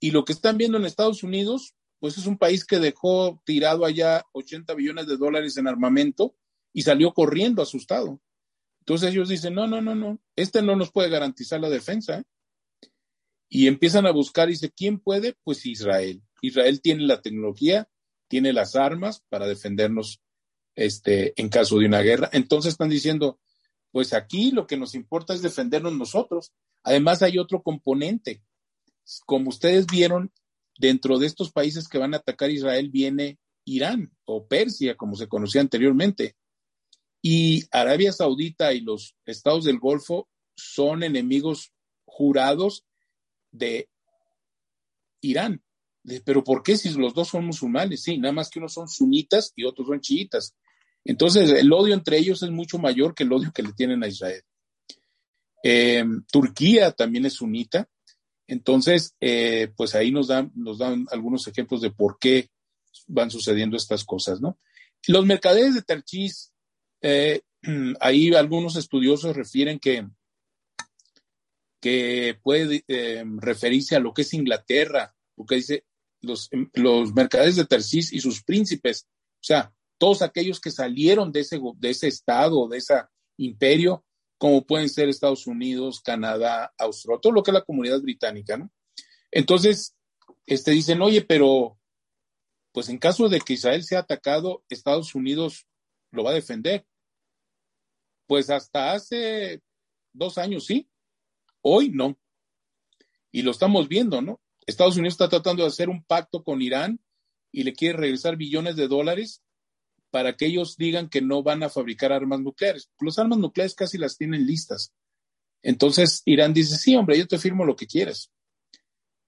Y lo que están viendo en Estados Unidos, pues es un país que dejó tirado allá 80 billones de dólares en armamento y salió corriendo asustado. Entonces ellos dicen, no, no, no, no, este no nos puede garantizar la defensa. Y empiezan a buscar y dice, ¿quién puede? Pues Israel. Israel tiene la tecnología, tiene las armas para defendernos este, en caso de una guerra. Entonces están diciendo, pues aquí lo que nos importa es defendernos nosotros. Además hay otro componente. Como ustedes vieron, dentro de estos países que van a atacar Israel viene Irán o Persia, como se conocía anteriormente. Y Arabia Saudita y los estados del Golfo son enemigos jurados de Irán. Pero ¿por qué si los dos son musulmanes? Sí, nada más que unos son sunitas y otros son chiitas. Entonces, el odio entre ellos es mucho mayor que el odio que le tienen a Israel. Eh, Turquía también es sunita. Entonces, eh, pues ahí nos dan, nos dan algunos ejemplos de por qué van sucediendo estas cosas, ¿no? Los mercaderes de Tarchis, eh, *clears throat* ahí algunos estudiosos refieren que, que puede referirse a lo que es Inglaterra, porque dice los, los mercaderes de Tarsis y sus príncipes, o sea, todos aquellos que salieron de ese, de ese estado, de ese imperio, como pueden ser Estados Unidos, Canadá, Australia, todo lo que es la comunidad británica, ¿no? Entonces, este, dicen, oye, pero pues en caso de que Israel sea atacado, Estados Unidos lo va a defender. Pues hasta hace dos años sí, hoy no. Y lo estamos viendo, ¿no? Estados Unidos está tratando de hacer un pacto con Irán y le quiere regresar billones de dólares para que ellos digan que no van a fabricar armas nucleares. Los armas nucleares casi las tienen listas. Entonces Irán dice, sí, hombre, yo te firmo lo que quieras.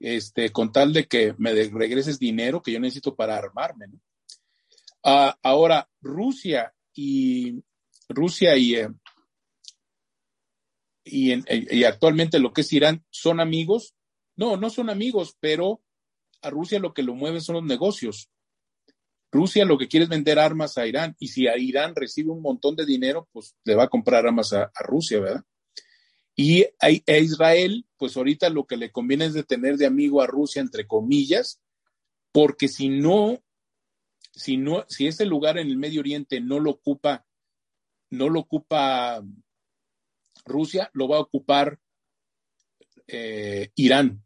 Este, con tal de que me regreses dinero que yo necesito para armarme. ¿no? Ah, ahora, Rusia y Rusia y, eh, y actualmente lo que es Irán son amigos. No, no son amigos, pero a Rusia lo que lo mueve son los negocios. Rusia lo que quiere es vender armas a Irán y si a Irán recibe un montón de dinero, pues le va a comprar armas a, Rusia, ¿verdad? Y a, Israel, pues ahorita lo que le conviene es de tener de amigo a Rusia, entre comillas, porque si no, si no, si ese lugar en el Medio Oriente no lo ocupa, no lo ocupa Rusia, lo va a ocupar eh, Irán.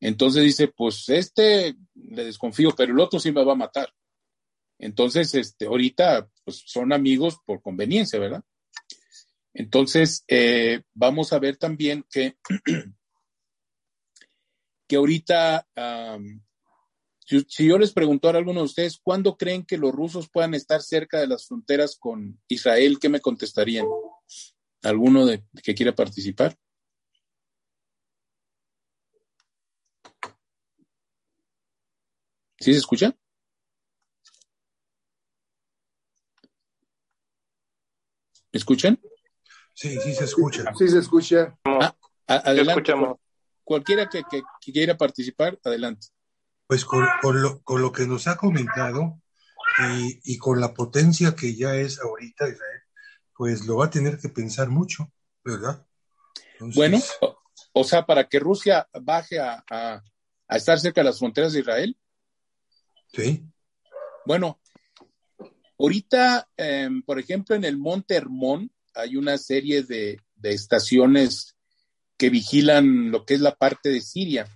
Entonces dice, pues este le desconfío, pero el otro sí me va a matar. Entonces, este, ahorita pues, son amigos por conveniencia, ¿verdad? Entonces, eh, vamos a ver también que, *clears throat* que ahorita, si, yo les pregunto a alguno de ustedes, ¿cuándo creen que los rusos puedan estar cerca de las fronteras con Israel? ¿Qué me contestarían? ¿Alguno de, que quiera participar? ¿Sí se escucha? ¿Me escuchan? Sí, sí se escucha. Sí se escucha. Ah, adelante. Cualquiera que, quiera participar, adelante. Pues con, lo, que nos ha comentado y, con la potencia que ya es ahorita Israel, pues lo va a tener que pensar mucho, ¿verdad? Bueno, o, sea, para que Rusia baje a, a, estar cerca de las fronteras de Israel. Sí. Bueno, Ahorita, em, por ejemplo, en el Monte Hermón hay una serie de, estaciones que vigilan lo que es la parte de Siria.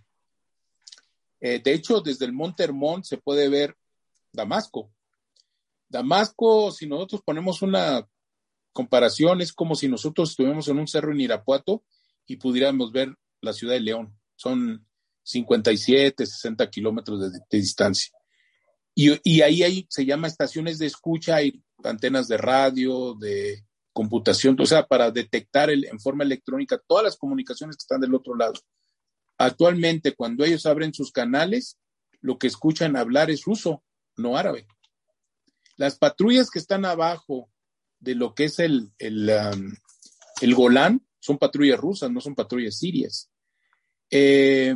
Eh, de hecho, desde el Monte Hermón se puede ver Damasco. Damasco, si nosotros ponemos una comparación, es como si nosotros estuviéramos en un cerro en Irapuato y pudiéramos ver la ciudad de León. Son 57, 60 kilómetros de distancia. Y, ahí hay, se llama estaciones de escucha, hay antenas de radio, de computación, o sea, para detectar en forma electrónica todas las comunicaciones que están del otro lado. Actualmente, cuando ellos abren sus canales, lo que escuchan hablar es ruso, no árabe. Las patrullas que están abajo de lo que es el, el, um, el Golán son patrullas rusas, no son patrullas sirias. Eh,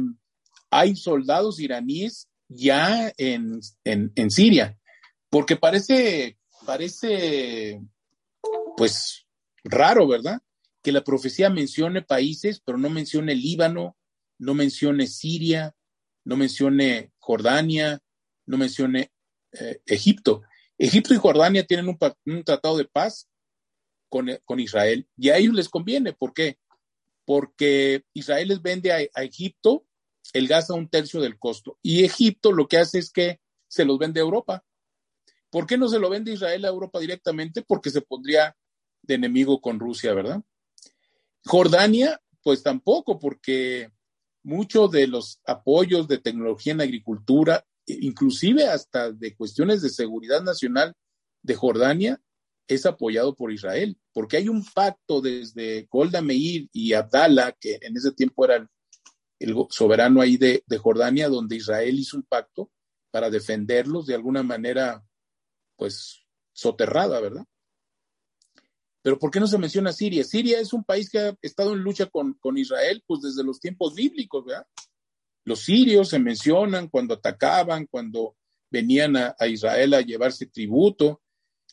hay soldados iraníes ya en, en, Siria, porque parece, parece, pues, raro, ¿verdad? Que la profecía mencione países, pero no mencione Líbano, no mencione Siria, no mencione Jordania, no mencione eh, Egipto. Egipto y Jordania tienen un, un tratado de paz con, con, Israel y a ellos les conviene. ¿Por qué? Porque Israel les vende a, a Egipto el gas a un tercio del costo. Y Egipto lo que hace es que se los vende a Europa. ¿Por qué no se lo vende Israel a Europa directamente? Porque se pondría de enemigo con Rusia, ¿verdad? Jordania, pues tampoco, porque muchos de los apoyos de tecnología en agricultura, inclusive hasta de cuestiones de seguridad nacional de Jordania, es apoyado por Israel, porque hay un pacto desde Golda Meir y Abdallah, que en ese tiempo eran el soberano ahí de, Jordania, donde Israel hizo un pacto para defenderlos de alguna manera, pues, soterrada, ¿verdad? Pero ¿por qué no se menciona Siria? Siria es un país que ha estado en lucha con, Israel, pues desde los tiempos bíblicos, ¿verdad? Los sirios se mencionan cuando atacaban, cuando venían a, Israel a llevarse tributo.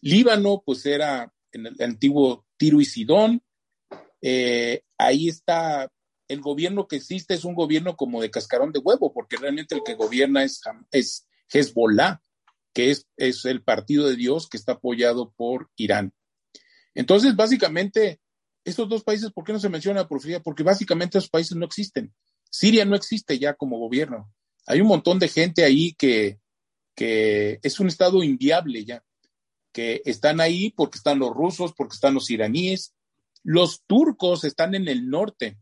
Líbano, pues era en el antiguo Tiro y Sidón. Eh, ahí está el gobierno que existe es un gobierno como de cascarón de huevo, porque realmente el que gobierna es, es Hezbollah, que es, es el partido de Dios que está apoyado por Irán. Entonces, básicamente, Estos dos países, ¿por qué no se menciona la profecía? Porque básicamente esos países no existen. Siria no existe ya como gobierno. Hay un montón de gente ahí que, que es un estado inviable ya, que están ahí porque están los rusos, porque están los iraníes. Los turcos están en el norte,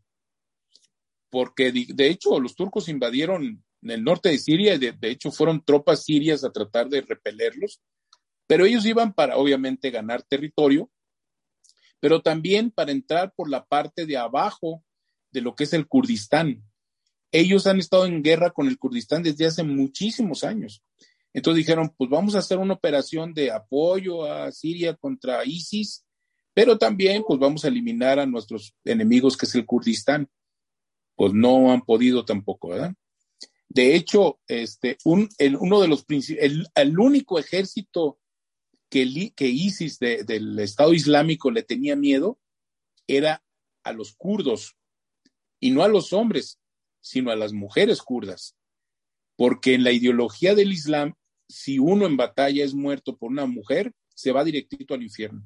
porque de, hecho los turcos invadieron en el norte de Siria, de, de hecho fueron tropas sirias a tratar de repelerlos, pero ellos iban para obviamente ganar territorio, pero también para entrar por la parte de abajo de lo que es el Kurdistán. Ellos han estado en guerra con el Kurdistán desde hace muchísimos años. Entonces dijeron, pues vamos a hacer una operación de apoyo a Siria contra ISIS, pero también pues vamos a eliminar a nuestros enemigos que es el Kurdistán pues no han podido tampoco, ¿verdad? De hecho, este, un, el, uno de los el, el único ejército que, que ISIS del Estado Islámico le tenía miedo era a los kurdos, y no a los hombres, sino a las mujeres kurdas, porque en la ideología del Islam, si uno en batalla es muerto por una mujer, se va directito al infierno.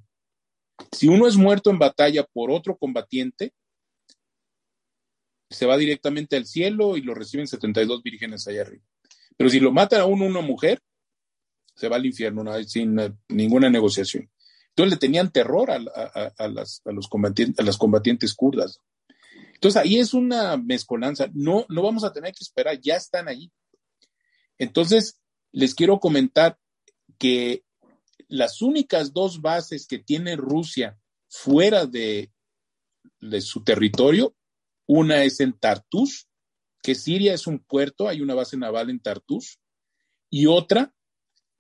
Si uno es muerto en batalla por otro combatiente, se va directamente al cielo y lo reciben 72 vírgenes allá arriba. Pero si lo mata a uno una mujer, se va al infierno sin eh, ninguna negociación. Entonces le tenían terror a, las, los combatientes, a las combatientes kurdas. Entonces ahí es una mezcolanza. No, no vamos a tener que esperar, ya están ahí. Entonces, les quiero comentar que las únicas dos bases que tiene Rusia fuera de, de su territorio una es en Tartus, que Siria es un puerto, hay una base naval en Tartus, y otra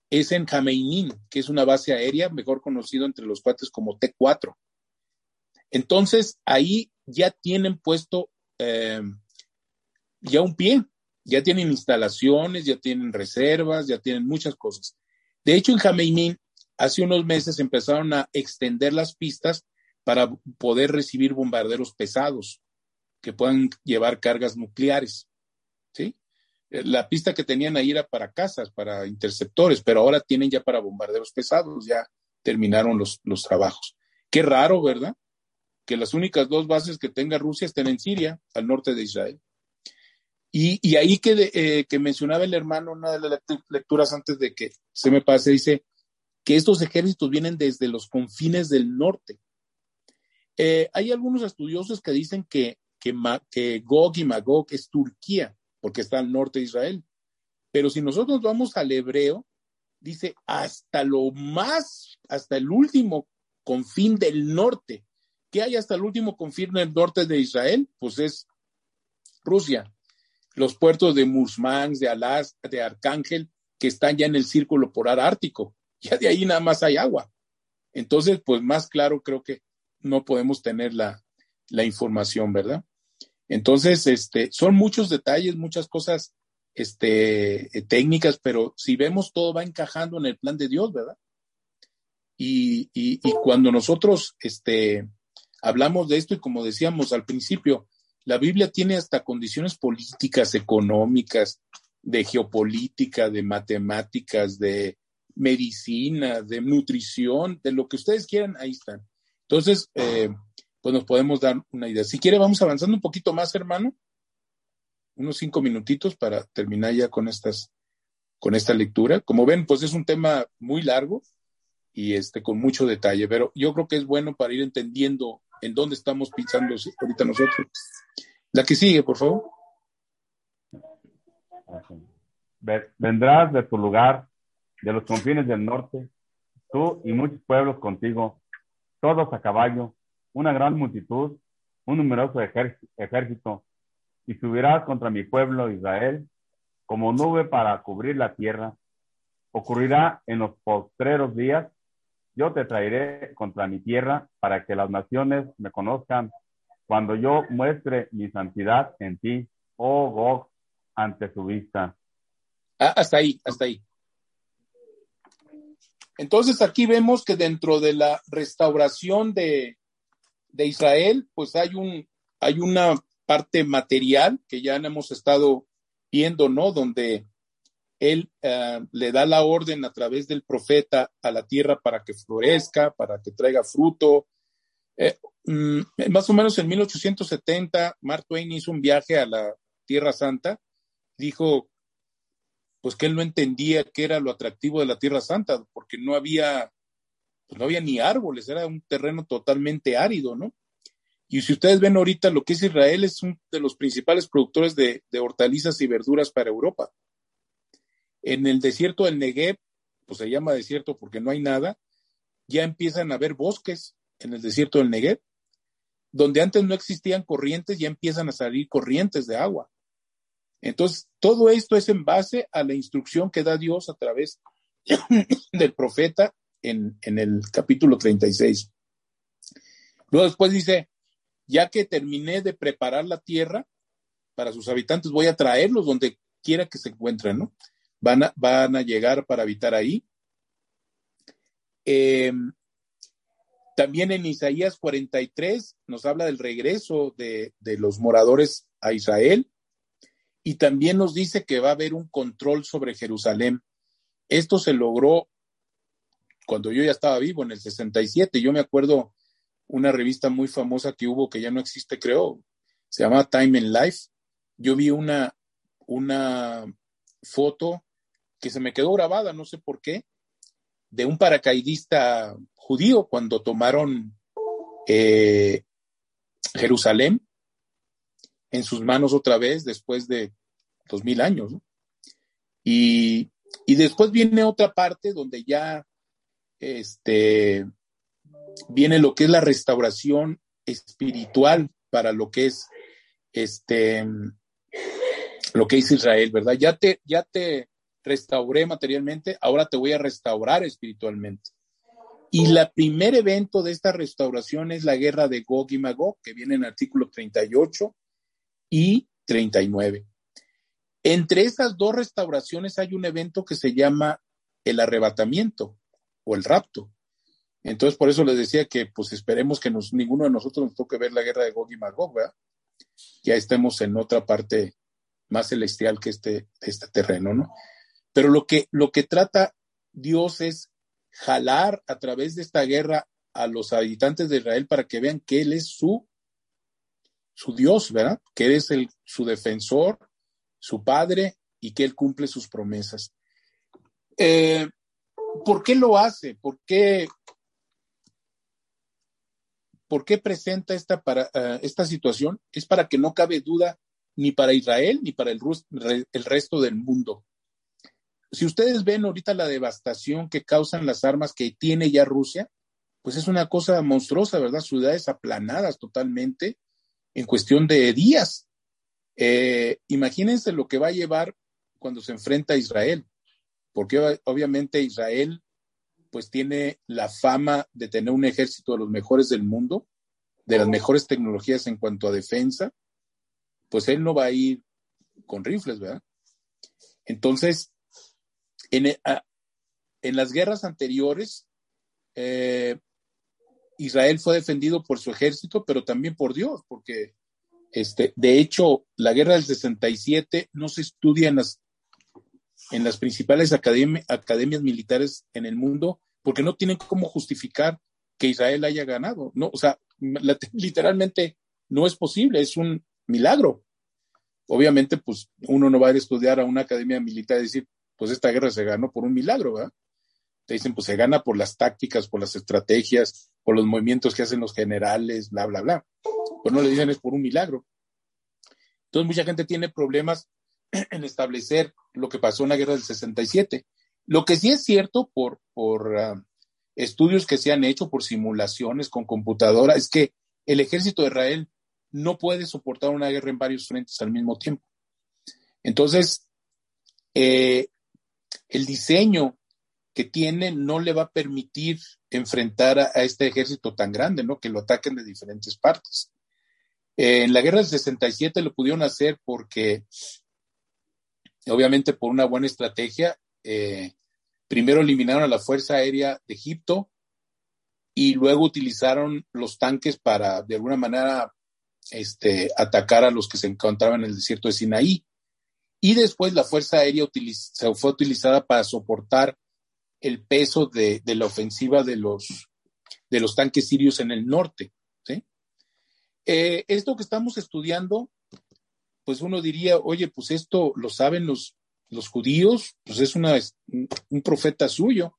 es en Jameinín, que es una base aérea mejor conocido entre los cuates como T4. Entonces, ahí ya tienen puesto eh, ya un pie, ya tienen instalaciones, ya tienen reservas, ya tienen muchas cosas. De hecho, en Jameinín, hace unos meses empezaron a extender las pistas para poder recibir bombarderos pesados que puedan llevar cargas nucleares. ¿sí? Eh, la pista que tenían ahí era para casas, para interceptores, pero ahora tienen ya para bombarderos pesados, ya terminaron los, los trabajos. Qué raro, ¿verdad? Que las únicas dos bases que tenga Rusia estén en Siria, al norte de Israel. Y, y ahí que, eh, que mencionaba el hermano, una de las lecturas antes de que se me pase, dice que estos ejércitos vienen desde los confines del norte. Eh, hay algunos estudiosos que dicen que que, Gog y Magog es Turquía, porque está al norte de Israel. Pero si nosotros vamos al hebreo, dice hasta lo más, hasta el último confín del norte. ¿Qué hay hasta el último confín del norte de Israel? Pues es Rusia. Los puertos de Mursmansk, de Alas, de Arcángel, que están ya en el círculo polar ártico. Ya de ahí nada más hay agua. Entonces, pues más claro creo que no podemos tener la, la información, ¿verdad? Entonces, este, son muchos detalles, muchas cosas este, técnicas, pero si vemos todo va encajando en el plan de Dios, ¿verdad? Y, y, y, cuando nosotros este, hablamos de esto y como decíamos al principio, la Biblia tiene hasta condiciones políticas, económicas, de geopolítica, de matemáticas, de medicina, de nutrición, de lo que ustedes quieran, ahí están. Entonces, eh, pues nos podemos dar una idea. Si quiere, vamos avanzando un poquito más, hermano. Unos cinco minutitos para terminar ya con estas, con esta lectura. Como ven, pues es un tema muy largo y este con mucho detalle, pero yo creo que es bueno para ir entendiendo en dónde estamos pensando ahorita nosotros. La que sigue, por favor. Vendrás de tu lugar, de los confines del norte, tú y muchos pueblos contigo, todos a caballo, una gran multitud, un numeroso ejército, y subirás contra mi pueblo Israel como nube para cubrir la tierra. Ocurrirá en los postreros días, yo te traeré contra mi tierra para que las naciones me conozcan cuando yo muestre mi santidad en ti, oh Gog, ante su vista. Ah, hasta ahí, hasta ahí. Entonces aquí vemos que dentro de la restauración de, de Israel, pues hay, un, hay una parte material que ya hemos estado viendo, ¿no? Donde él eh, le da la orden a través del profeta a la tierra para que florezca, para que traiga fruto. Eh, mm, más o menos en 1870, Mark Twain hizo un viaje a la Tierra Santa, dijo pues que él no entendía qué era lo atractivo de la Tierra Santa, porque no había, pues no había ni árboles, era un terreno totalmente árido, ¿no? Y si ustedes ven ahorita lo que es Israel, es uno de los principales productores de, hortalizas y verduras para Europa. En el desierto del Negev, pues se llama desierto porque no hay nada, ya empiezan a haber bosques en el desierto del Negev, donde antes no existían corrientes, ya empiezan a salir corrientes de agua. Entonces, todo esto es en base a la instrucción que da Dios a través *clears throat* del profeta en, el capítulo 36. Luego después dice, ya que terminé de preparar la tierra para sus habitantes, voy a traerlos donde quiera que se encuentren, ¿no? Van a, van a llegar para habitar ahí. Eh, también en Isaías 43 nos habla del regreso de, de, los moradores a Israel y también nos dice que va a haber un control sobre Jerusalén. Esto se logró cuando yo ya estaba vivo, en el 67. Yo me acuerdo una revista muy famosa que hubo, que ya no existe, creo, se llama Time and Life. Yo vi una, una foto que se me quedó grabada, no sé por qué, de un paracaidista judío cuando tomaron eh, Jerusalén en sus manos otra vez después de dos mil años. Y, y, después viene otra parte donde ya este, viene lo que es la restauración espiritual para lo que es este lo que es Israel, ¿verdad? Ya te, ya te restauré materialmente, ahora te voy a restaurar espiritualmente. Y el primer evento de esta restauración es la guerra de Gog y Magog, que viene en artículo 38 y 39. Entre estas dos restauraciones hay un evento que se llama el arrebatamiento o el rapto. Entonces, por eso les decía que pues esperemos que ninguno de nosotros nos toque ver la guerra de Gog y Magog, ¿verdad? Ya estemos en otra parte más celestial que este, este terreno, ¿no? Pero lo que, lo que trata Dios es jalar a través de esta guerra a los habitantes de Israel para que vean que Él es su, su Dios, ¿verdad? Que Él es el, su defensor, su Padre y que Él cumple sus promesas. Eh, ¿Por qué lo hace? ¿Por qué ¿Por qué presenta esta, para, uh, esta situación? Es para que no cabe duda ni para Israel ni para el, el resto del mundo. Si ustedes ven ahorita la devastación que causan las armas que tiene ya Rusia, pues es una cosa monstruosa, ¿verdad? Ciudades aplanadas totalmente en cuestión de días. Eh, imagínense lo que va a llevar cuando se enfrenta a Israel, porque obviamente Israel pues tiene la fama de tener un ejército de los mejores del mundo, de las mejores tecnologías en cuanto a defensa, pues él no va a ir con rifles, ¿verdad? Entonces, en, a, en las guerras anteriores, eh, Israel fue defendido por su ejército, pero también por Dios, porque este, de hecho, la guerra del 67 no se estudia en las en las principales academi academias militares en el mundo porque no tienen cómo justificar que Israel haya ganado. No, o sea, *laughs* literalmente no es posible, es un milagro. Obviamente, pues uno no va a ir a estudiar a una academia militar y decir, pues esta guerra se ganó por un milagro, ¿verdad? Te dicen, pues se gana por las tácticas, por las estrategias, por los movimientos que hacen los generales, bla, bla, bla. Pues no le dicen es por un milagro. Entonces, mucha gente tiene problemas *clears throat* en establecer lo que pasó en la guerra del 67. Lo que sí es cierto por, por uh, estudios que se han hecho, por simulaciones con computadora, es que el ejército de Israel no puede soportar una guerra en varios frentes al mismo tiempo. Entonces, eh, el diseño que tiene no le va a permitir enfrentar a, a, este ejército tan grande, ¿no? Que lo ataquen de diferentes partes. Eh, en la guerra del 67 lo pudieron hacer porque obviamente por una buena estrategia, eh, primero eliminaron a la Fuerza Aérea de Egipto y luego utilizaron los tanques para, de alguna manera, este, atacar a los que se encontraban en el desierto de Sinaí. Y después la Fuerza Aérea se fue utilizada para soportar el peso de, la ofensiva de los, de los tanques sirios en el norte. Eh, esto que estamos estudiando, pues uno diría, oye, pues esto lo saben los, los judíos, pues es una, un profeta suyo.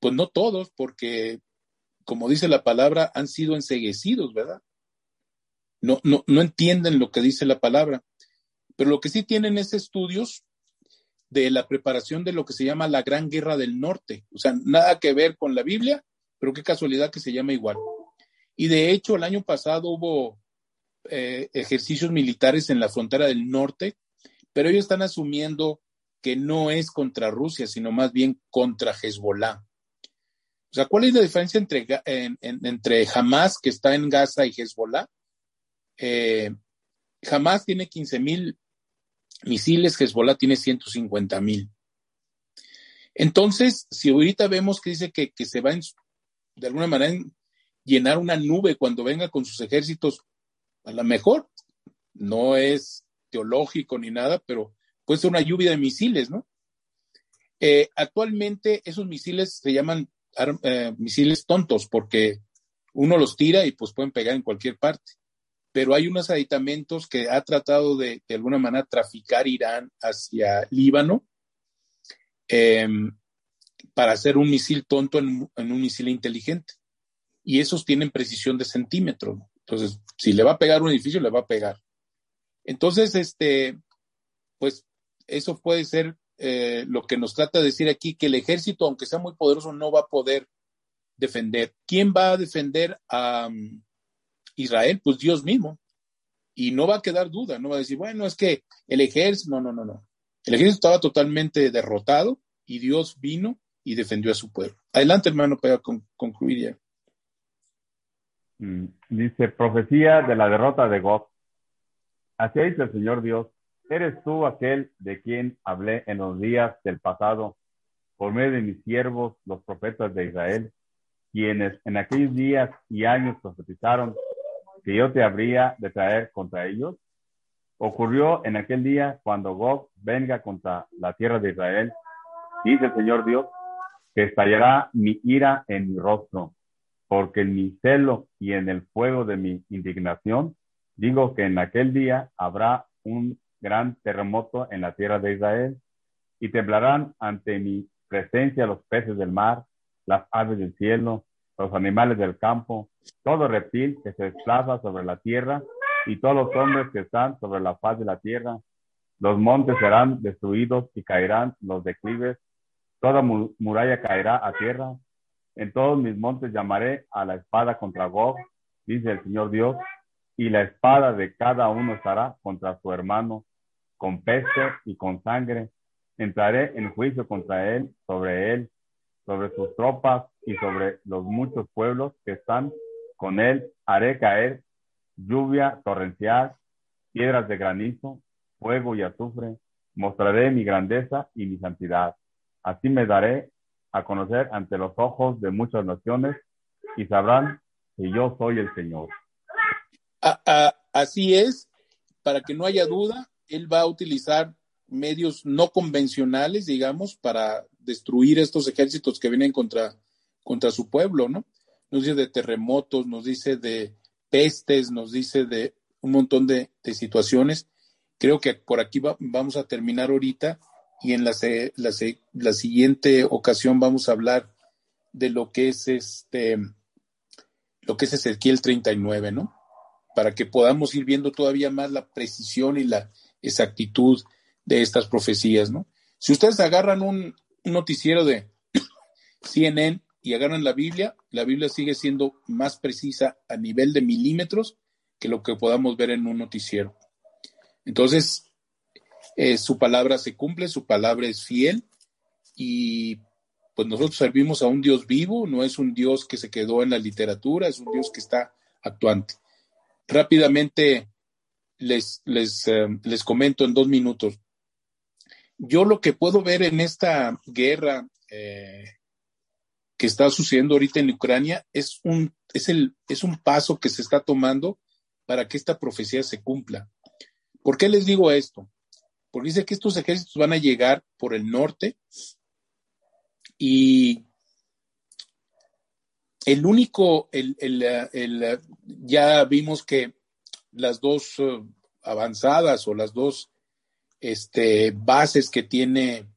Pues no todos, porque como dice la palabra, han sido enseguecidos, ¿verdad? No, no, no entienden lo que dice la palabra. Pero lo que sí tienen es estudios de la preparación de lo que se llama la Gran Guerra del Norte. O sea, nada que ver con la Biblia, pero qué casualidad que se llama igual. Y de hecho, el año pasado hubo eh, ejercicios militares en la frontera del norte, pero ellos están asumiendo que no es contra Rusia, sino más bien contra Hezbollah. O sea, ¿cuál es la diferencia entre, entre Hamas, que está en Gaza, y Hezbollah? Eh, Hamas tiene 15 mil misiles, Hezbollah tiene 150 mil. Entonces, si ahorita vemos que dice que, se va de alguna manera llenar una nube cuando venga con sus ejércitos, a lo mejor no es teológico ni nada, pero puede ser una lluvia de misiles, ¿no? Eh, actualmente esos misiles se llaman eh, misiles tontos porque uno los tira y pues pueden pegar en cualquier parte pero hay unos aditamentos que ha tratado de, de alguna manera, traficar Irán hacia Líbano em, para hacer un misil tonto en, un misil inteligente. Y esos tienen precisión de centímetro. Entonces, si le va a pegar un edificio, le va a pegar. Entonces, este, pues eso puede ser eh, lo que nos trata de decir aquí, que el ejército, aunque sea muy poderoso, no va a poder defender. ¿Quién va a defender a, Israel, pues Dios mismo. Y no va a quedar duda, no va a decir, bueno, es que el ejército, no, no, no, no. El ejército estaba totalmente derrotado y Dios vino y defendió a su pueblo. Adelante, hermano, para concluir ya. Mm, dice, profecía de la derrota de Gog. Así dice el Señor Dios, eres tú aquel de quien hablé en los días del pasado por medio de mis siervos, los profetas de Israel, quienes en aquellos días y años profetizaron que yo te habría de traer contra ellos? Ocurrió en aquel día cuando Gog venga contra la tierra de Israel, dice el Señor Dios, que estallará mi ira en mi rostro, porque en mi celo y en el fuego de mi indignación, digo que en aquel día habrá un gran terremoto en la tierra de Israel, y temblarán ante mi presencia los peces del mar, las aves del cielo, los animales del campo, todo reptil que se desplaza sobre la tierra y todos los hombres que están sobre la faz de la tierra. Los montes serán destruidos y caerán los declives. Toda muralla caerá a tierra. En todos mis montes llamaré a la espada contra Gog, dice el Señor Dios, y la espada de cada uno estará contra su hermano, con peste y con sangre. Entraré en juicio contra él, sobre él, sobre sus tropas y sobre los muchos pueblos que están con él. Haré caer lluvia torrencial, piedras de granizo, fuego y azufre. Mostraré mi grandeza y mi santidad. Así me daré a conocer ante los ojos de muchas naciones y sabrán que yo soy el Señor. Así es, para que no haya duda, Él va a utilizar medios no convencionales, digamos, para destruir estos ejércitos que vienen contra, contra su pueblo, ¿no? Nos dice de terremotos, nos dice de pestes, nos dice de un montón de, situaciones. Creo que por aquí vamos a terminar ahorita y en la, la, la, siguiente ocasión vamos a hablar de lo que es este, lo que es Ezequiel 39, ¿no? Para que podamos ir viendo todavía más la precisión y la exactitud de estas profecías, ¿no? Si ustedes agarran un, noticiero de *coughs* CNN y agarran la Biblia, la Biblia sigue siendo más precisa a nivel de milímetros que lo que podamos ver en un noticiero. Entonces, eh, su palabra se cumple, su palabra es fiel y pues nosotros servimos a un Dios vivo, no es un Dios que se quedó en la literatura, es un Dios que está actuante. Rápidamente les, les, eh, les comento en dos minutos yo lo que puedo ver en esta guerra eh, que está sucediendo ahorita en Ucrania es un, es, el, es un paso que se está tomando para que esta profecía se cumpla. ¿Por qué les digo esto? Porque dice que estos ejércitos van a llegar por el norte y el único, el, el, ya vimos que las dos uh, avanzadas o las dos este, bases que tiene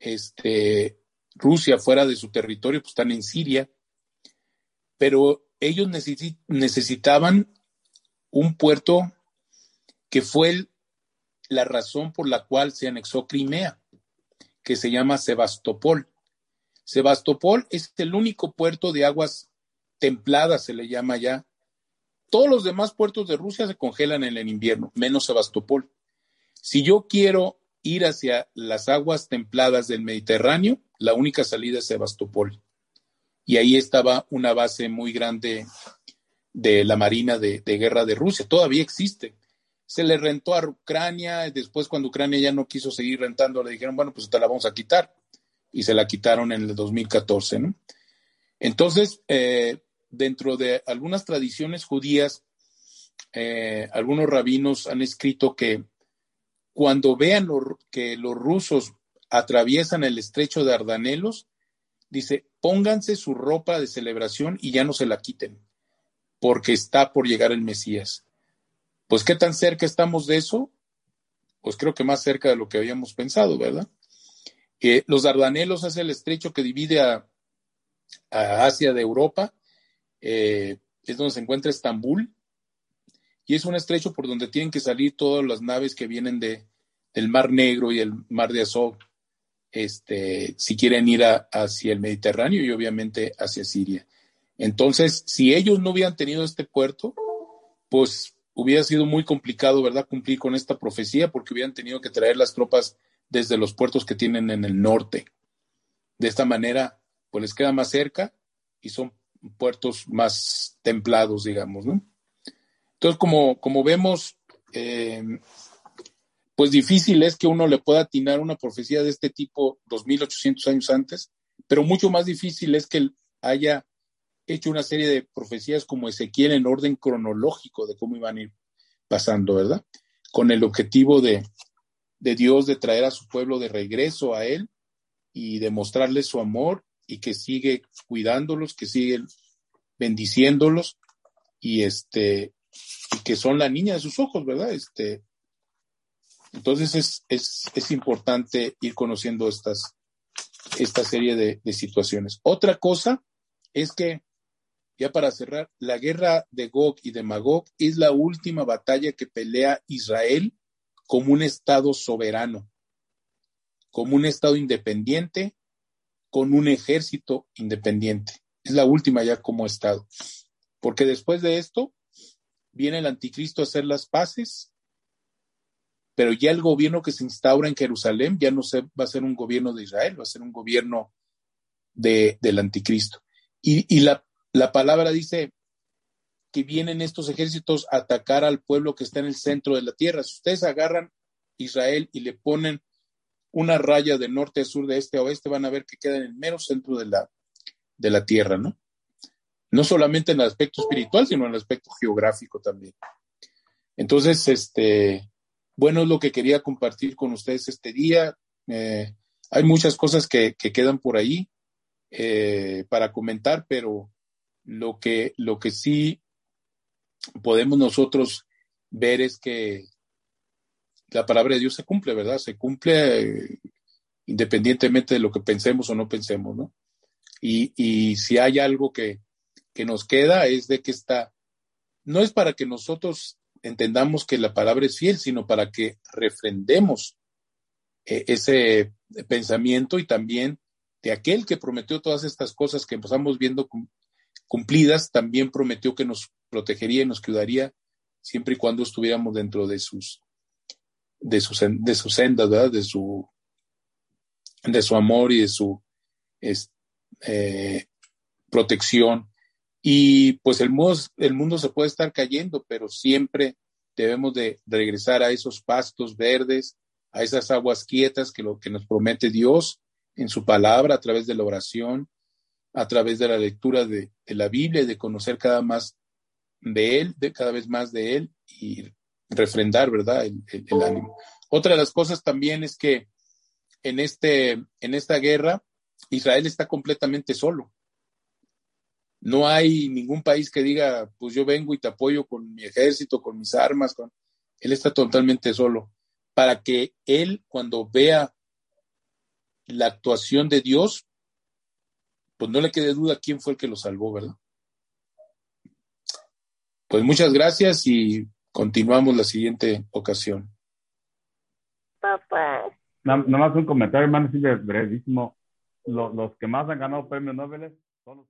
este, Rusia fuera de su territorio, pues están en Siria, pero ellos necesitaban un puerto que fue la razón por la cual se anexó Crimea, que se llama Sebastopol. Sebastopol es el único puerto de aguas templadas, se le llama ya. Todos los demás puertos de Rusia se congelan en el invierno, menos Sebastopol. Si yo quiero ir hacia las aguas templadas del Mediterráneo, la única salida es Sebastopol. Y ahí estaba una base muy grande de la Marina de, Guerra de Rusia. Todavía existe. Se le rentó a Ucrania, después cuando Ucrania ya no quiso seguir rentando, le dijeron, bueno, pues te la vamos a quitar. Y se la quitaron en el 2014, ¿no? Entonces, eh, dentro de algunas tradiciones judías, eh, algunos rabinos han escrito que cuando vean que los rusos atraviesan el estrecho de Dardanelos, dice, pónganse su ropa de celebración y ya no se la quiten, porque está por llegar el Mesías. Pues, ¿qué tan cerca estamos de eso? Pues creo que más cerca de lo que habíamos pensado, ¿verdad? los Dardanelos es el estrecho que divide a, Asia de Europa, eh, es donde se encuentra Estambul, y es un estrecho por donde tienen que salir todas las naves que vienen de, del Mar Negro y el Mar de Azov este, si quieren ir hacia el Mediterráneo y obviamente hacia Siria. Entonces, si ellos no hubieran tenido este puerto, pues hubiera sido muy complicado, ¿verdad?, cumplir con esta profecía porque hubieran tenido que traer las tropas desde los puertos que tienen en el norte. De esta manera, pues les queda más cerca y son puertos más templados, digamos, ¿no? Entonces, como, como vemos, eh, pues difícil es que uno le pueda atinar una profecía de este tipo 2800 años antes, pero mucho más difícil es que haya hecho una serie de profecías como Ezequiel en orden cronológico de cómo iban a ir pasando, ¿verdad? Con el objetivo de, de Dios de traer a su pueblo de regreso a Él y demostrarles su amor y que sigue cuidándolos, que sigue bendiciéndolos y este y que son la niña de sus ojos, ¿verdad? Este, entonces es, importante ir conociendo estas, esta serie de, situaciones. Otra cosa es que, ya para cerrar, la guerra de Gog y de Magog es la última batalla que pelea Israel como un Estado soberano, como un Estado independiente, con un ejército independiente. Es la última ya como Estado. Porque después de esto viene el anticristo a hacer las paces pero ya el gobierno que se instaura en Jerusalén ya no se, va a ser un gobierno de Israel, va a ser un gobierno de, del anticristo. Y, la, la, palabra dice que vienen estos ejércitos a atacar al pueblo que está en el centro de la tierra. Si ustedes agarran Israel y le ponen una raya de norte a sur, de este a oeste, van a ver que queda en el mero centro de la, de la tierra, ¿no? No solamente en el aspecto espiritual, sino en el aspecto geográfico también. Entonces, este, bueno, es lo que quería compartir con ustedes este día. Eh, hay muchas cosas que, quedan por ahí eh, para comentar, pero lo que, lo que sí podemos nosotros ver es que la palabra de Dios se cumple, ¿verdad? Se cumple eh, independientemente de lo que pensemos o no pensemos, ¿no? Y, y si hay algo que, que nos queda es de que está, no es para que nosotros entendamos que la palabra es fiel, sino para que refrendemos eh, ese pensamiento y también de aquel que prometió todas estas cosas que empezamos viendo cumplidas, también prometió que nos protegería y nos cuidaría siempre y cuando estuviéramos dentro de sus de sus de sus sendas, ¿verdad? De su de su amor y de su eh, protección y pues el mundo, el mundo se puede estar cayendo, pero siempre debemos de regresar a esos pastos verdes, a esas aguas quietas que lo que nos promete Dios en su palabra a través de la oración, a través de la lectura de, la Biblia de conocer cada más de Él, de cada vez más de Él y refrendar, ¿verdad? El, ánimo. Otra de las cosas también es que en, este, en esta guerra Israel está completamente solo No hay ningún país que diga, pues yo vengo y te apoyo con mi ejército, con mis armas. Él está totalmente solo. Para que él, cuando vea la actuación de Dios, pues no le quede duda quién fue el que lo salvó, ¿verdad? Pues muchas gracias y continuamos la siguiente ocasión. Papá. Nada más un comentario, hermano, brevísimo. Los, los que más han ganado premios Nobel son los